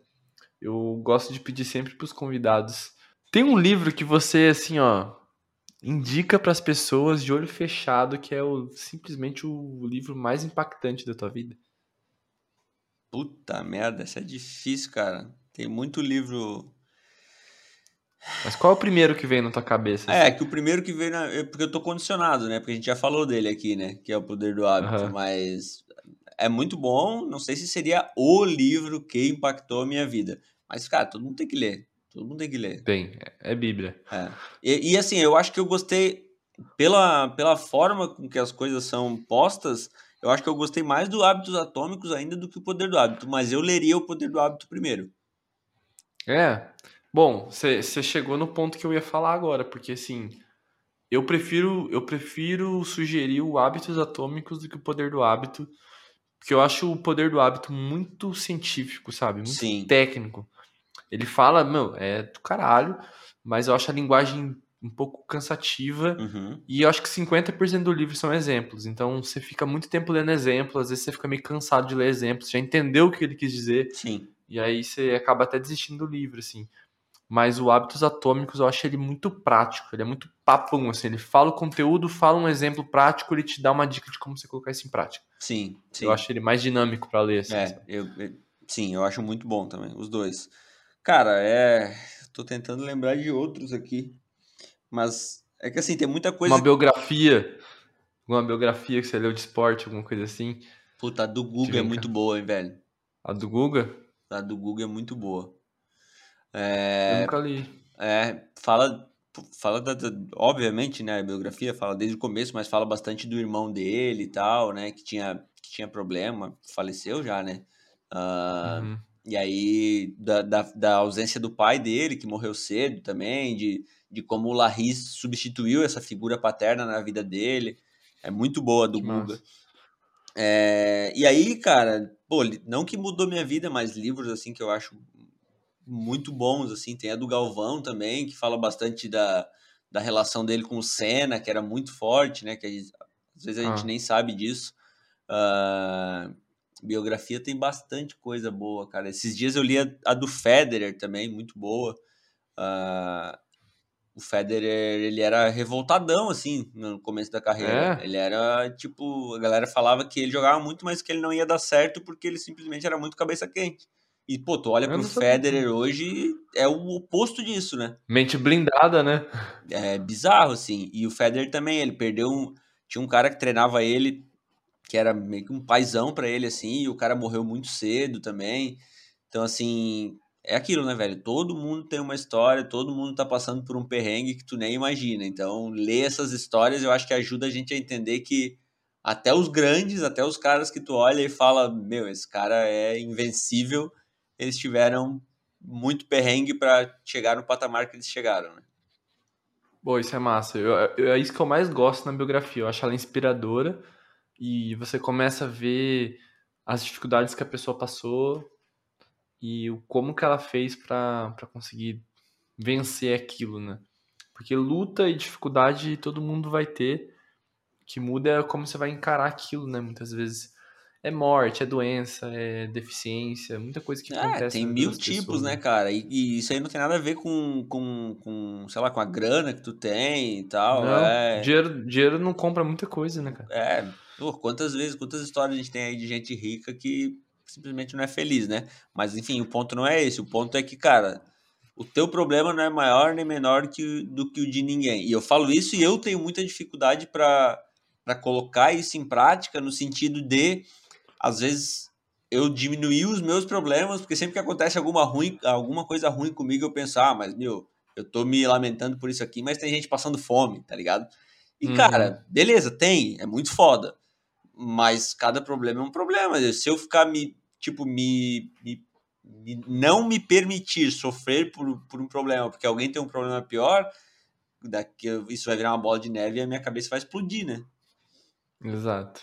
A: eu gosto de pedir sempre pros convidados. Tem um livro que você, assim, ó, indica pras pessoas de olho fechado que é o, simplesmente o livro mais impactante da tua vida?
B: Puta merda, isso é difícil, cara. Tem muito livro.
A: Mas qual é o primeiro que vem na tua cabeça?
B: É,
A: assim?
B: que o primeiro que veio na. é Porque eu tô condicionado, né? Porque a gente já falou dele aqui, né? Que é o Poder do Hábito.
A: Aham.
B: Mas é muito bom. Não sei se seria o livro que impactou a minha vida. Mas, cara, todo mundo tem que ler. Todo mundo tem que ler.
A: Tem, é Bíblia.
B: É. E, e, assim, eu acho que eu gostei pela, pela forma com que as coisas são postas. Eu acho que eu gostei mais do Hábitos Atômicos ainda do que o Poder do Hábito. Mas eu leria o Poder do Hábito primeiro.
A: É. Bom, você chegou no ponto que eu ia falar agora, porque assim, eu prefiro eu prefiro sugerir o Hábitos Atômicos do que o Poder do Hábito, porque eu acho o Poder do Hábito muito científico, sabe? Muito
B: Sim.
A: técnico. Ele fala, meu, é do caralho, mas eu acho a linguagem um pouco cansativa
B: Uhum.
A: e eu acho que 50% do livro são exemplos. Então você fica muito tempo lendo exemplos, às vezes você fica meio cansado de ler exemplos, já entendeu o que ele quis dizer.
B: Sim.
A: E aí você acaba até desistindo do livro, assim. Mas o Hábitos Atômicos, eu acho ele muito prático, ele é muito papum, assim. Ele fala o conteúdo, fala um exemplo prático, ele te dá uma dica de como você colocar isso em prática.
B: Sim. sim.
A: Eu acho ele mais dinâmico pra ler, assim.
B: É, eu, eu- sim, eu acho muito bom também, os dois. Cara, é. Tô tentando lembrar de outros aqui. Mas é que assim, tem muita coisa.
A: Uma biografia, uma biografia que você leu de esporte, alguma coisa assim.
B: Puta, a do Google
A: vem
B: é muito boa, hein, velho?
A: A do Guga,
B: A do Google é muito boa.
A: eu
B: É,
A: nunca li.
B: é, fala, fala da, da- obviamente, né, a biografia fala desde o começo, mas fala bastante do irmão dele e tal, né, que tinha, que tinha problema, faleceu já, né? Ah,
A: Uhum.
B: E aí, da, da, da ausência do pai dele, que morreu cedo também, de, de como o Larris substituiu essa figura paterna na vida dele. É muito boa do Guga. É, e aí, cara, pô, não que mudou minha vida, mas livros assim que eu acho muito bons, assim, tem a do Galvão também, que fala bastante da, da relação dele com o Senna, que era muito forte, né? Que gente- às vezes a gente
A: Ah.
B: nem sabe disso. Ah, biografia tem bastante coisa boa, cara. Esses dias eu li a, a do Federer também, muito boa. Ah, o Federer, ele era revoltadão, assim, no começo da carreira.
A: É?
B: Ele era, tipo, a galera falava que ele jogava muito, mas que ele não ia dar certo porque ele simplesmente era muito cabeça quente. E, pô, tu olha
A: Eu
B: pro
A: sabia.
B: Federer hoje, é o oposto disso, né?
A: Mente blindada, né?
B: É bizarro, assim. E o Federer também, ele perdeu um... Tinha um cara que treinava ele, que era meio que um paizão para ele, assim, e o cara morreu muito cedo também. Então, assim, é aquilo, né, velho? Todo mundo tem uma história, todo mundo tá passando por um perrengue que tu nem imagina. Então, ler essas histórias eu acho que ajuda a gente a entender que até os grandes, até os caras que tu olha e fala, meu, esse cara é invencível, eles tiveram muito perrengue para chegar no patamar que eles chegaram, né?
A: Pô, isso é massa. Eu, eu, é isso que eu mais gosto na biografia. Eu acho ela inspiradora e você começa a ver as dificuldades que a pessoa passou e o como que ela fez para conseguir vencer aquilo, né? Porque luta e dificuldade todo mundo vai ter. O que muda é como você vai encarar aquilo, né? Muitas vezes é morte, é doença, é deficiência, muita coisa que é, acontece.
B: Tem mil tipos, pessoas, né, né, cara? E, e, isso aí não tem nada a ver com, com, com, sei lá, com a grana que tu tem e tal. Não, é...
A: dinheiro, dinheiro não compra muita coisa, né, cara?
B: É, Pô, quantas vezes, quantas histórias a gente tem aí de gente rica que simplesmente não é feliz, né? Mas enfim, o ponto não é esse. O ponto é que, cara, o teu problema não é maior nem menor que, do que o de ninguém. E eu falo isso e eu tenho muita dificuldade para colocar isso em prática no sentido de, às vezes, eu diminuir os meus problemas, porque sempre que acontece alguma, ruim, alguma coisa ruim comigo, eu penso, ah, mas meu, eu tô me lamentando por isso aqui, mas tem gente passando fome, tá ligado? E, uhum. cara, beleza, tem, é muito foda mas cada problema é um problema. Se eu ficar me, tipo, me, me, não me permitir sofrer por, por um problema, porque alguém tem um problema pior, daqui isso vai virar uma bola de neve e a minha cabeça vai explodir, né?
A: Exato.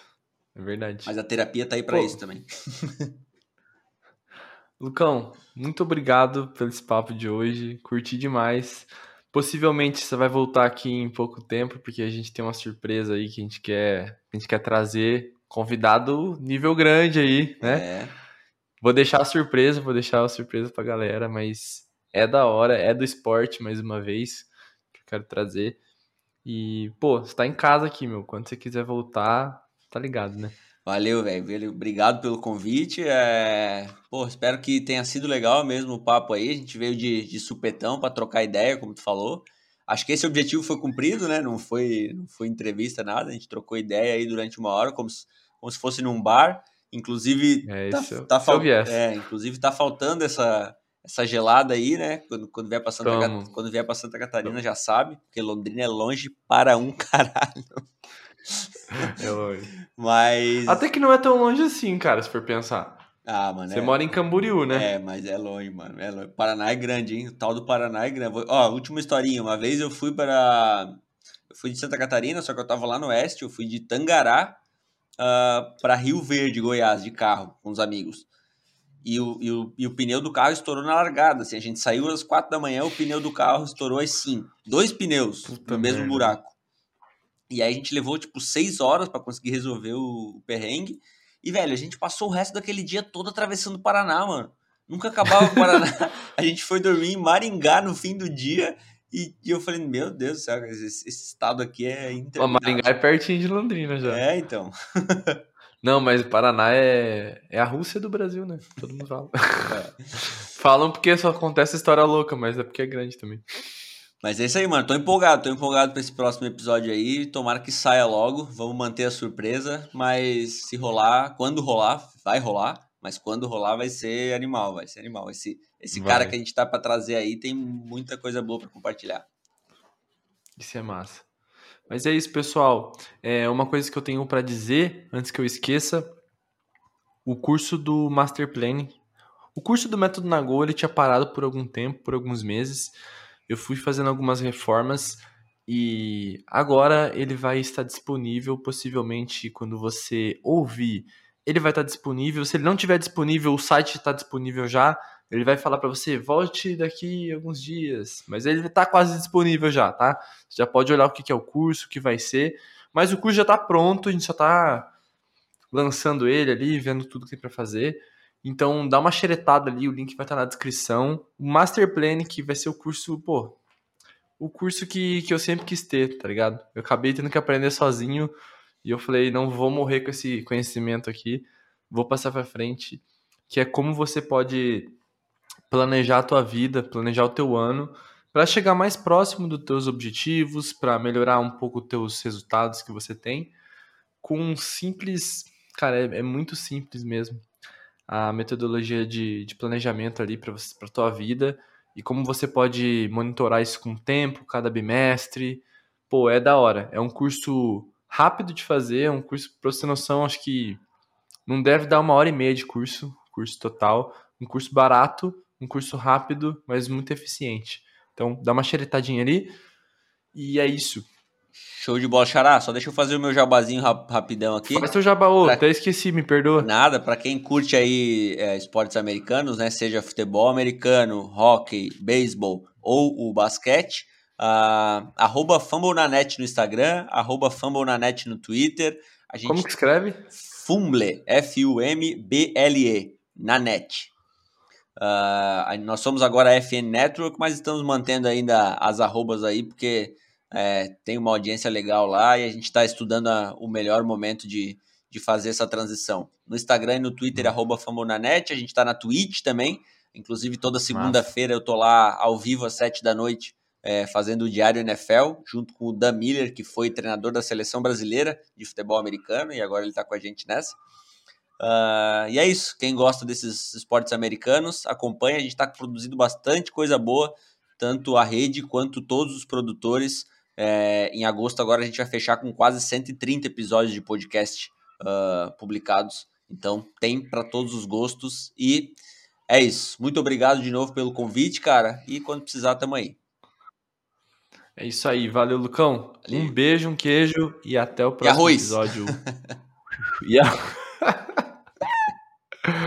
A: É verdade.
B: Mas a terapia tá aí para isso também. <laughs>
A: Lucão, muito obrigado pelo esse papo de hoje. Curti demais. Possivelmente você vai voltar aqui em pouco tempo, porque a gente tem uma surpresa aí que a gente quer, a gente quer trazer convidado nível grande aí, né? É. Vou deixar a surpresa, vou deixar a surpresa pra galera, mas é da hora, é do esporte mais uma vez que eu quero trazer. E, pô, você tá em casa aqui, meu. Quando você quiser voltar, tá ligado, né?
B: Valeu, velho. Obrigado pelo convite. É... Pô, espero que tenha sido legal mesmo o papo aí. A gente veio de, de supetão para trocar ideia, como tu falou. Acho que esse objetivo foi cumprido, né? Não foi, não foi entrevista, nada. A gente trocou ideia aí durante uma hora, como se, como se fosse num bar. Inclusive,
A: é,
B: tá,
A: esse,
B: tá, fal... é, inclusive tá faltando essa, essa gelada aí, né? Quando, quando, vier pra Santa, quando vier para Santa Catarina já sabe, porque Londrina é longe para um <laughs> caralho. <laughs>
A: É longe.
B: Mas.
A: Até que não é tão longe assim, cara, se for pensar.
B: Ah, mano.
A: Você é... mora em Camboriú, né?
B: É, mas é longe, mano. É longe. Paraná é grande, hein? O tal do Paraná é grande. Ó, última historinha. Uma vez eu fui para. Eu fui de Santa Catarina, só que eu tava lá no oeste. Eu fui de Tangará uh, ah, para Rio Verde, Goiás, de carro, com os amigos. E o, e, o, e o pneu do carro estourou na largada. Assim, a gente saiu às quatro da manhã, o pneu do carro estourou às cinco. Dois pneus Puta no mesmo merda. buraco. E aí a gente levou, tipo, seis horas para conseguir resolver o, perrengue. E, velho, a gente passou o resto daquele dia todo atravessando o Paraná, mano. Nunca acabava o Paraná. <laughs> a gente foi dormir em Maringá no fim do dia. E, e eu falei, meu Deus do céu, esse, esse estado aqui é
A: interminável. Maringá é pertinho de Londrina já.
B: É, então. <laughs>
A: Não, mas o Paraná é, é a Rússia do Brasil, né? Todo mundo fala. É. <laughs> Falam porque só acontece história louca, mas é porque é grande também.
B: Mas é isso aí, mano. Tô empolgado, tô empolgado pra esse próximo episódio aí. Tomara que saia logo. Vamos manter a surpresa. Mas se rolar, quando rolar, vai rolar. Mas quando rolar, vai ser animal, vai ser animal. Esse, esse cara que a gente tá pra trazer aí tem muita coisa boa pra compartilhar.
A: Isso é massa. Mas é isso, pessoal. É uma coisa que eu tenho para dizer, antes que eu esqueça, o curso do Master Planning. O curso do Método Nagô, ele tinha parado por algum tempo, por alguns meses eu fui fazendo algumas reformas e agora ele vai estar disponível, possivelmente quando você ouvir, ele vai estar disponível. Se ele não estiver disponível, o site está disponível já. Ele vai falar para você, volte daqui alguns dias. Mas ele está quase disponível já, tá? Você já pode olhar o que é o curso, o que vai ser. Mas o curso já está pronto, a gente só está lançando ele ali, vendo tudo que tem para fazer. Então dá uma xeretada ali, o link vai estar na descrição. O Master Plan, que vai ser o curso, pô, o curso que, que eu sempre quis ter, tá ligado? Eu acabei tendo que aprender sozinho e eu falei, não vou morrer com esse conhecimento aqui, vou passar para frente, que é como você pode planejar a tua vida, planejar o teu ano, para chegar mais próximo dos teus objetivos, para melhorar um pouco os teus resultados que você tem, com um simples cara, é, é muito simples mesmo a metodologia de, de planejamento ali para a tua vida e como você pode monitorar isso com o tempo, cada bimestre. Pô, é da hora. É um curso rápido de fazer, é um curso, para você ter noção, acho que não deve dar uma hora e meia de curso, curso total. Um curso barato, um curso rápido, mas muito eficiente. Então, dá uma xeretadinha ali. E é isso.
B: Show de bola, Xará. Só deixa eu fazer o meu jabazinho rap rapidão aqui.
A: Faz teu jabaú, pra... até esqueci, me perdoa.
B: Nada, para quem curte aí é, esportes americanos, né? Seja futebol americano, hockey, beisebol ou o basquete, uh, arroba FumbleNanet no Instagram, arroba FumbleNanet no Twitter.
A: Gente... Como que escreve?
B: Fumble, F-U-M-B-L-E, na net. Uh, nós somos agora a FN Network, mas estamos mantendo ainda as arrobas aí, porque é, tem uma audiência legal lá e a gente está estudando a, o melhor momento de, de fazer essa transição. No Instagram e no Twitter, uhum. arroba Famonanet, a gente está na Twitch também, inclusive toda segunda-feira eu tô lá ao vivo às sete da noite é, fazendo o Diário NFL, junto com o Dan Miller, que foi treinador da seleção brasileira de futebol americano e agora ele está com a gente nessa. Uh, e é isso. Quem gosta desses esportes americanos, acompanha. A gente está produzindo bastante coisa boa, tanto a rede quanto todos os produtores. É, em agosto agora a gente vai fechar com quase 130 episódios de podcast uh, publicados. Então tem para todos os gostos e é isso. Muito obrigado de novo pelo convite, cara. E quando precisar, tamo aí.
A: É isso aí. Valeu, Lucão. Um beijo, um queijo e até o próximo episódio. <laughs> e a... <laughs>